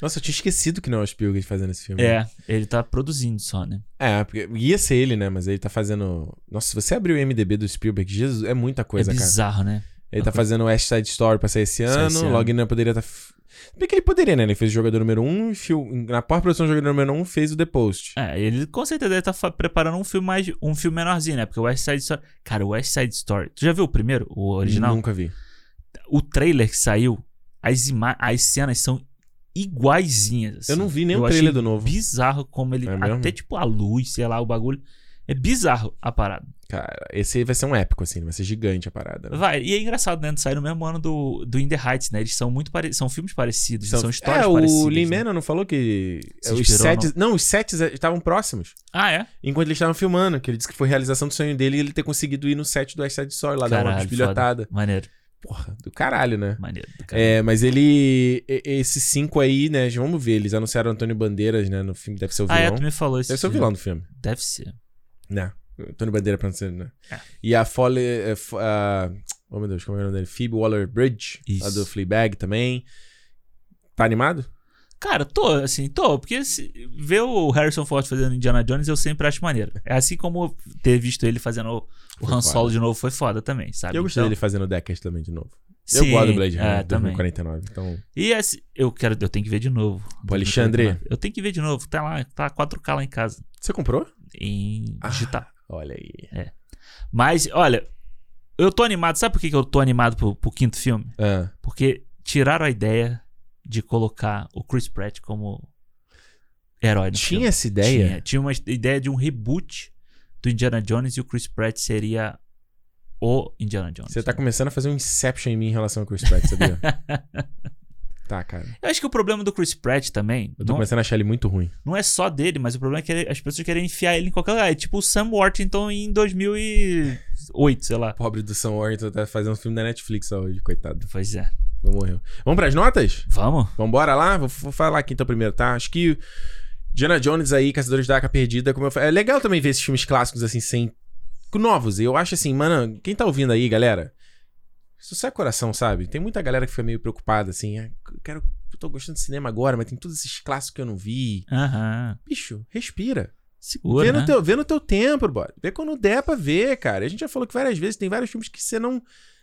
Nossa, eu tinha esquecido que não é o Spielberg fazendo esse filme. é, ele tá produzindo só, né? É, porque ia ser ele, né? Mas ele tá fazendo. Nossa, se você abrir o MDB do Spielberg, Jesus, é muita coisa, é cara. bizarro, né? Ele tá fazendo West Side Story pra sair esse ano. esse ano. Logo não poderia estar. Tá... Bem que ele poderia, né? Ele fez o jogador número 1 um, e fil... na pós-produção do jogador número 1 um, fez o The Post. É, ele com certeza deve estar preparando um filme mais um filme menorzinho, né? Porque o West Side Story. Cara, o West Side Story. Tu já viu o primeiro? O original? Nunca vi. O trailer que saiu, as, ima... as cenas são iguaizinhas. assim. Eu não vi nem o trailer do novo. Bizarro como ele. É até tipo a luz, sei lá, o bagulho. É bizarro a parada. Cara, esse aí vai ser um épico, assim, vai ser gigante a parada. Né? Vai, e é engraçado, né? Sai no mesmo ano do, do In the Heights, né? Eles são muito parecidos. São filmes parecidos, são, histórias é, parecidas. o Lin né? Não falou que Se os sets... Não, os sets estavam próximos. Ah, é? Enquanto eles estavam filmando, que ele disse que foi realização do sonho dele e ele ter conseguido ir no set do West Side Story, lá dar uma Caralho, desbilhotada. Maneiro, Porra, do caralho, né? maneiro. do cara. É, mas ele. Esses cinco aí, né? Vamos ver, eles anunciaram Antônio Bandeiras, né? No filme, deve ser o ah, é, vilão. tu me falou isso. deve ser o vilão do filme. Deve ser. Né? Antônio Bandeira pra não ser, né? É. E a Foley. é, a- oh meu Deus, como é o nome dele? Phoebe Waller Bridge, lá Isso. do Fleabag também. Tá animado? Cara, tô, assim, tô, porque se, ver o Harrison Ford fazendo Indiana Jones eu sempre acho maneiro. É assim como ter visto ele fazendo o, o Han. Solo de novo foi foda também, sabe? Eu gostei Então, dele fazendo o Deckard também de novo. eu sim, gosto do Blade é, Runner também. 2049. Então, E esse, eu quero, eu tenho que ver de novo. Pô, Alexandre. Eu tenho que ver de novo. Tá lá, tá 4K lá em casa, você comprou? em Ah. digital. Olha aí. Mas, olha, eu tô animado. Sabe por que eu tô animado pro, pro quinto filme? Ah, Porque tiraram a ideia de colocar o Chris Pratt como herói tinha filme. essa ideia? Tinha, tinha uma ideia de um reboot do Indiana Jones e o Chris Pratt seria o Indiana Jones. Você tá começando a fazer um Inception em mim em relação ao Chris Pratt, sabia? tá, cara. Eu acho que o problema do Chris Pratt também Eu tô não, começando a achar ele muito ruim. não é só dele, mas o problema é que as pessoas querem enfiar ele em qualquer lugar. É tipo o Sam Worthington em 2008, sei lá. Pobre do Sam Warrington tá fazendo um filme da Netflix hoje, coitado. Pois é. Não morreu. Vamos pras notas? Vamos? Vambora lá? Vou, vou falar aqui então primeiro, tá? Acho que Diana Jones aí, Caçadores da Arca Perdida, como eu falei. É legal também ver esses filmes clássicos assim, sem. novos. Eu acho assim, mano, quem tá ouvindo aí, galera? Isso é coração, sabe? Tem muita galera que fica meio preocupada, assim. "Ah, Eu quero. Eu tô gostando de cinema agora, mas tem todos esses clássicos que eu não vi. Aham. Bicho, respira. Segura, vê, né? no teu, vê no teu tempo, bora. Vê quando der pra ver, cara. A gente já falou que várias vezes tem vários filmes que você não.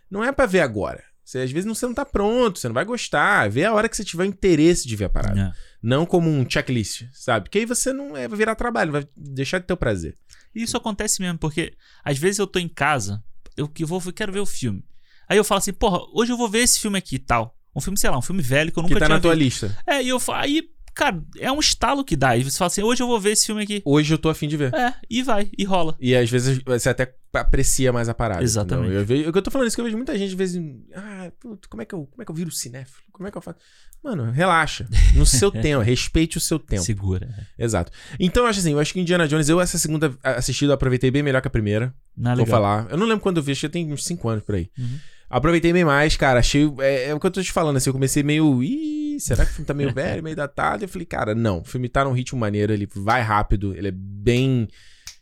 Não é pra ver agora. Você, às vezes não- você não tá pronto, você não vai gostar. Vê a hora que você tiver interesse de ver a parada. É. Não como um checklist, sabe? Porque aí você não é, vai virar trabalho, vai deixar de ter o prazer. E isso acontece mesmo, porque às vezes eu tô em casa, eu que vou, eu quero ver o filme. Aí eu falo assim, porra, hoje eu vou ver esse filme aqui e tal. Um filme, sei lá, um filme velho que eu nunca que tá tinha na tua visto. lista. É, e eu falo, aí, cara, é um estalo que dá. E você fala assim, hoje eu vou ver esse filme aqui. Hoje eu tô afim de ver. É, e vai, e rola. E às vezes você até aprecia mais a parada. Exatamente. Eu, vejo, eu tô falando isso que eu vejo muita gente, às vezes. Ah, puto, como é que eu, como é que eu viro cinéfilo? Como é que eu faço? Mano, relaxa. No seu tempo, respeite o seu tempo. Segura. Exato. Então eu acho assim, eu acho que Indiana Jones, eu essa segunda assistida, eu aproveitei bem melhor que a primeira. É Vou legal. falar. Eu não lembro quando eu vi, acho que tem uns 5 anos por aí. Uhum. Aproveitei bem mais, cara. Achei. É, é o que eu tô te falando, assim. Eu comecei meio. Ih, será que o filme tá meio velho, meio datado? Eu falei, cara, não. O filme tá num ritmo maneiro, ele vai rápido, ele é bem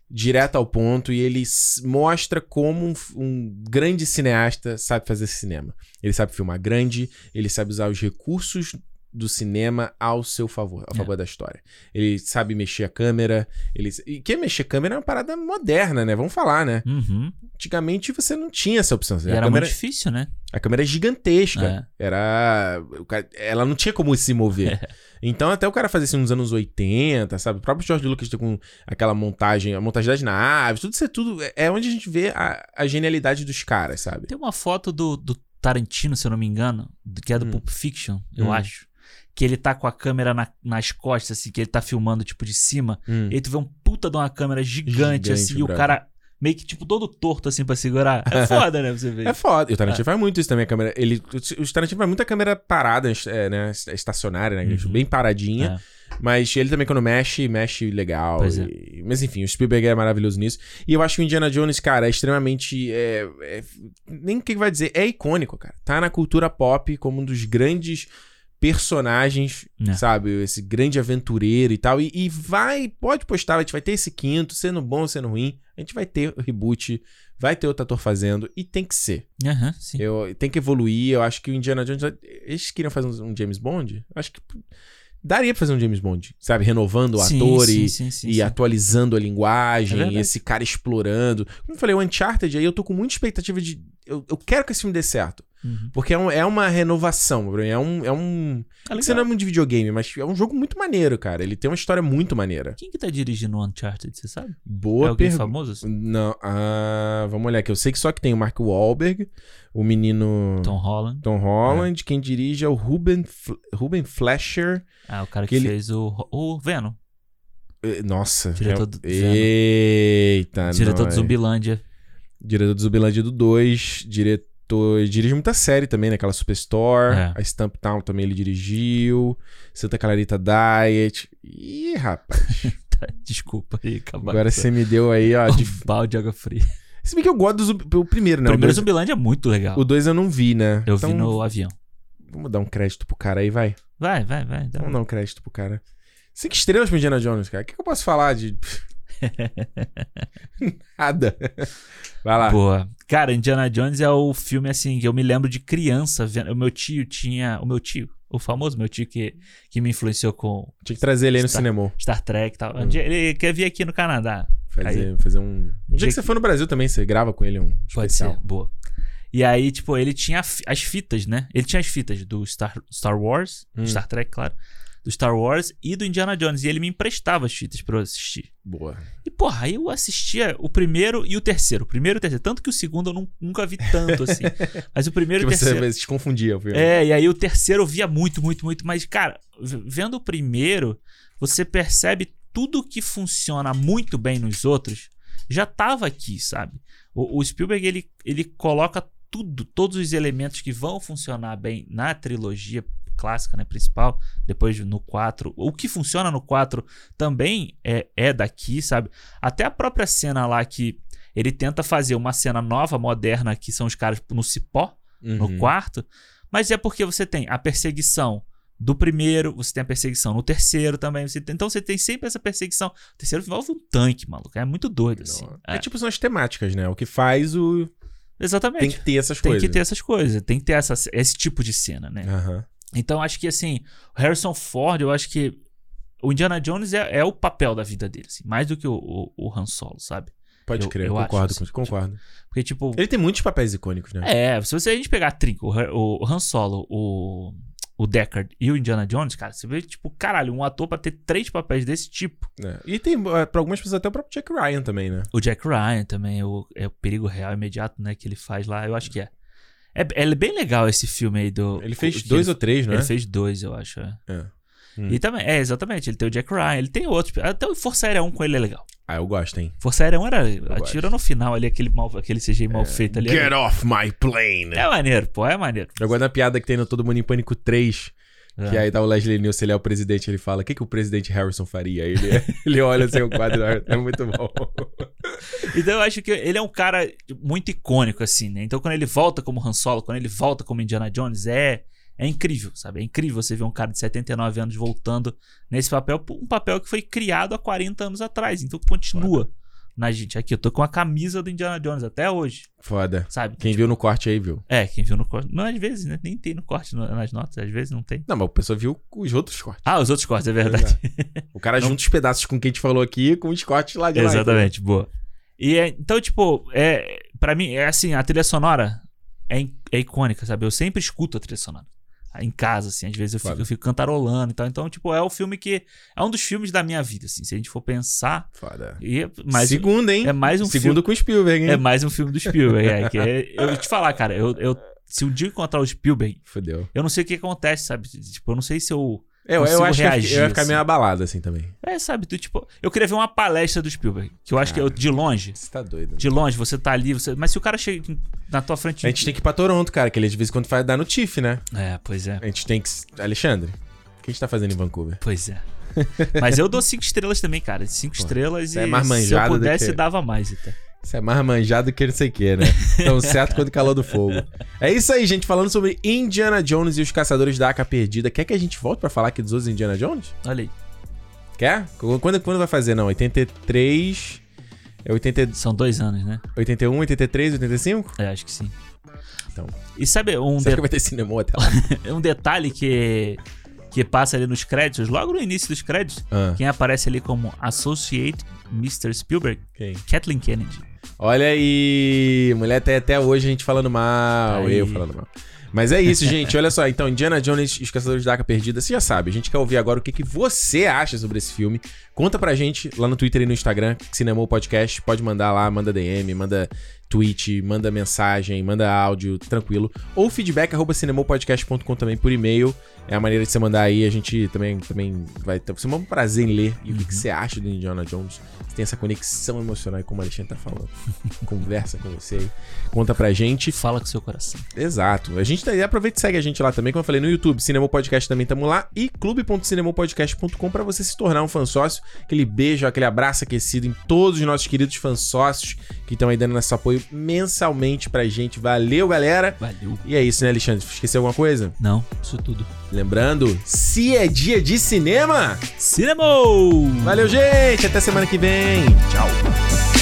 direto ao ponto e ele mostra como um, um grande cineasta sabe fazer cinema. Ele sabe filmar grande, ele sabe usar os recursos do cinema ao seu favor, ao É. favor da história. Ele sabe mexer a câmera, ele e que mexer a câmera é uma parada moderna, né? Vamos falar, né? Uhum. Antigamente você não tinha essa opção. Era câmera, muito difícil, né? a câmera é gigantesca. Era. o cara- ela não tinha como se mover. Então, até o cara fazer assim nos anos 80, sabe? O próprio George Lucas com aquela montagem, a montagem das naves, tudo isso é tudo. É onde a gente vê a, a genialidade dos caras, sabe? Tem uma foto do, do Tarantino, se eu não me engano, que é do Hum. Pulp Fiction, eu Hum. acho. Que ele tá com a câmera na- nas costas, assim, que ele tá filmando, tipo, de cima. Hum. E aí tu vê um puta de uma câmera gigante, Gigante, assim, e o cara meio que, tipo, todo torto, assim, pra segurar. É foda, né, pra você ver. É foda. E o Tarantino faz muito isso também, a câmera. Ele, o Tarantino faz muita câmera parada, é, né? Estacionária, né? Uhum. Bem paradinha. É. Mas ele também, quando mexe, mexe legal. É. E- Mas enfim, o Spielberg é maravilhoso nisso. E eu acho que o Indiana Jones, cara, é extremamente. é- é- Nem o que vai dizer, é icônico, cara. Tá na cultura pop como um dos grandes personagens, É. sabe? Esse grande aventureiro e tal. E, e vai, pode postar, a gente vai ter esse quinto, sendo bom sendo ruim. A gente vai ter o reboot, vai ter outro ator fazendo, e tem que ser. Aham, sim. Eu, tem que evoluir. Eu acho que o Indiana Jones. Eles queriam fazer um, James Bond? Acho que daria pra fazer um James Bond, sabe? Renovando o Sim, ator sim, e, sim, e atualizando a linguagem, É e esse cara explorando. Como eu falei, o Uncharted aí eu tô com muita expectativa de. Eu, eu quero que esse filme dê certo. Uhum. Porque é, um- é uma renovação, Bruno. É um. É um você não é muito de videogame, mas é um jogo muito maneiro, cara. Ele tem uma história muito maneira. Quem que tá dirigindo o Uncharted, você sabe? é Boa alguém pergunta. famoso? assim? Não, ah, vamos olhar aqui. Eu sei que só que tem o Mark Wahlberg, o menino Tom Holland. Tom Holland. Quem dirige é o Ruben, Fl- Ruben Fleischer. Ah, o cara que, Que ele- fez o, o Venom. Eh, Nossa. Diretor é- do. Eita, diretor nós. do Zumbilândia. Diretor do Zumbilândia do 2. Diretor. Dirige muita série também, né? Aquela Superstore. É. A Stamp Town também ele dirigiu. Santa Clarita Diet. Ih, rapaz. Tá, Desculpa aí, acabou. Agora você me deu aí, ó. De... Um balde de água fria. Se bem que eu gosto do Zumbi- o primeiro, né? o primeiro o dois, Zumbilândia é muito legal. o dois eu não vi, né? Eu então, vi no avião. Vamos dar um crédito pro cara aí, vai. Vai, vai, vai. dá Vamos dar um crédito pro cara. Cinco estrelas pro Indiana Jones, cara. O que, que eu posso falar de. Nada. Vai lá. Boa. Cara, Indiana Jones é o filme, assim, que eu me lembro de criança vendo. O meu tio tinha. O meu tio, o famoso meu tio que, que me influenciou com Tinha que trazer ele aí no Está- cinema. Star Trek e tal. Hum. Um ele quer vir aqui no Canadá. Fazer, fazer um. Um dia Dia que você que- for no Brasil também, você grava com ele um Pode especial. ser, boa. E aí, tipo, ele tinha as fitas, né? Ele tinha as fitas do Star, Star Wars, Hum. Star Trek, claro. Do Star Wars e do Indiana Jones. E ele me emprestava as fitas pra eu assistir. Boa. E, porra, aí eu assistia o primeiro e o terceiro. O primeiro e o terceiro. Tanto que o segundo eu não- nunca vi tanto, assim. Mas o primeiro Que e o você terceiro. se confundia, viu? É, e aí o terceiro eu via muito, muito, muito. Mas, cara, vendo o primeiro, você percebe tudo que funciona muito bem nos outros já tava aqui, sabe? O, o Spielberg, ele, ele coloca tudo, todos os elementos que vão funcionar bem na trilogia clássica, né, principal, depois no 4. O que funciona no 4 também é, é daqui, sabe? Até a própria cena lá que ele tenta fazer uma cena nova, moderna, que são os caras no cipó, no Uhum. quarto, mas é porque você tem a perseguição do primeiro, você tem a perseguição no terceiro também. Você tem- então você tem sempre essa perseguição. O terceiro envolve um tanque, maluco. É muito doido, assim. É. É, tipo, são as temáticas, né? O que faz o. exatamente. Tem que ter essas Tem coisas. que ter essas coisas, tem que ter essa, esse tipo de cena, né? Aham. Então acho que assim, o Harrison Ford, eu acho que o Indiana Jones é, é o papel da vida dele, assim, mais do que o, o, o Han Solo, sabe? Pode Eu- crer, eu concordo, acho, assim, com- concordo. Porque, tipo, Ele tem muitos papéis icônicos, né? É, se você a gente pegar a trinca, o, Han- o Han Solo, o, o Deckard e o Indiana Jones, cara, você vê, tipo, caralho, um ator pra ter três papéis desse tipo. É. E tem, eh, pra algumas pessoas, até o próprio Jack Ryan também, né? O Jack Ryan também, o, é o perigo real imediato, né, que ele faz lá, eu acho que é. É, é bem legal esse filme aí do. Ele fez que dois ele, ou três, né? Ele fez dois, eu acho. É. É. Hum. E também, é, exatamente, ele tem o Jack Ryan, ele tem outros. Até o Força Aérea 1 com ele é legal. Ah, eu gosto, hein? Força Aérea 1 era. Atira gosto. no final ali, aquele, mal, aquele CGI mal feito ali. Get off my plane! É maneiro, pô, é maneiro. Eu gosto da piada que tem no Todo Mundo em Pânico 3, que É. aí tá o Leslie Nielsen, ele é o presidente, ele fala, o que, que o presidente Harrison faria? Aí ele, ele olha assim o quadro, é muito bom. Então eu acho que ele é um cara muito icônico, assim, né? Então quando ele volta como Han Solo, quando ele volta como Indiana Jones, é, é incrível, sabe? É incrível você ver um cara de 79 anos voltando nesse papel, um papel que foi criado há 40 anos atrás. Então continua na gente. Aqui, eu tô com a camisa do Indiana Jones até hoje, Foda. sabe? Quem viu no corte aí, viu? É, quem viu no corte. Não, às vezes, né? Nem tem no corte no- nas notas, às vezes não tem. Não, mas a pessoa viu os outros cortes. Ah, os outros cortes, é verdade. O cara junta os pedaços com quem te falou aqui com os cortes lá de lá. Exatamente, boa. E é, então, tipo, é, para mim, é assim, a trilha sonora é, é icônica, sabe? Eu sempre escuto a trilha sonora. Em casa, assim. Às vezes eu fico, eu fico cantarolando e tal. Então, tipo, é o filme que. É um dos filmes da minha vida, assim. Se a gente for pensar. Foda. E é mais, Segundo, hein? é mais um Segundo com Spielberg, hein? é mais um filme do Spielberg. é, que é- eu te falar, cara, eu, eu, se um dia encontrar o Spielberg, Fudeu. eu não sei o que acontece, sabe? Tipo, eu não sei se eu. Eu, eu acho que eu ia- reagir, ficar assim. meio abalado assim também. É, sabe? Tu, tipo, eu queria ver uma palestra do Spielberg. Que eu acho que eu, de longe. Você tá doido. De longe, você tá ali, você. Mas se o cara chega na tua frente. A gente tem que ir pra Toronto, cara, que ele de vez em quando faz dar no TIFF, né? É, pois é. A gente tem que. Alexandre, o que a gente tá fazendo em Vancouver? Pois é. Mas eu dou cinco estrelas também, cara. Cinco estrelas você e é mais se eu pudesse, que- dava mais então. até. Isso é mais manjado que não sei o que, né? Tão certo quanto calor do fogo. É isso aí, gente. Falando sobre Indiana Jones e os Caçadores da Arca Perdida. Quer que a gente volte pra falar aqui dos outros Indiana Jones? Olha aí. Quer? Quando, quando vai fazer? Não, 83. É 80, São dois anos, né? 81, 83, 85? É, acho que sim. Então. E sabe um, Você acha de- que vai ter cinema até lá? um detalhe que, que passa ali nos créditos, logo no início dos créditos, Ah, quem aparece ali como Associate Mr. Spielberg, quem? Kathleen Kennedy. Olha aí, mulher até, até hoje a gente falando mal, Aí. eu falando mal. Mas é isso, gente. Olha só, então, Indiana Jones e os Caçadores da Arca Perdida, você já sabe. A gente quer ouvir agora o que, que você acha sobre esse filme. Conta pra gente lá no Twitter e no Instagram, Cinemou Podcast. Pode mandar lá, manda DM, manda tweet, manda mensagem, manda áudio, tranquilo. Ou feedback arroba cinemopodcast.com também por e-mail. É a maneira de você mandar aí. A gente também, também vai ter. Vai ser um prazer em ler. E o que, que você acha do Indiana Jones? Você tem essa conexão emocional, como o Alexandre tá falando. Conversa com você aí. Conta pra gente. Fala com seu coração. Exato. A gente tá, aproveita e segue a gente lá também, como eu falei no YouTube, Cinema Podcast também estamos lá e clube.cinemopodcast.com pra você se tornar um fã sócio. Aquele beijo, aquele abraço aquecido em todos os nossos queridos fãs sócios que estão aí dando esse apoio mensalmente pra gente. Valeu, galera. Valeu. E é isso, né, Alexandre? Esqueceu alguma coisa? Não, isso tudo. Lembrando, se é dia de cinema, Cinema! valeu, gente. Até semana que vem. Tchau.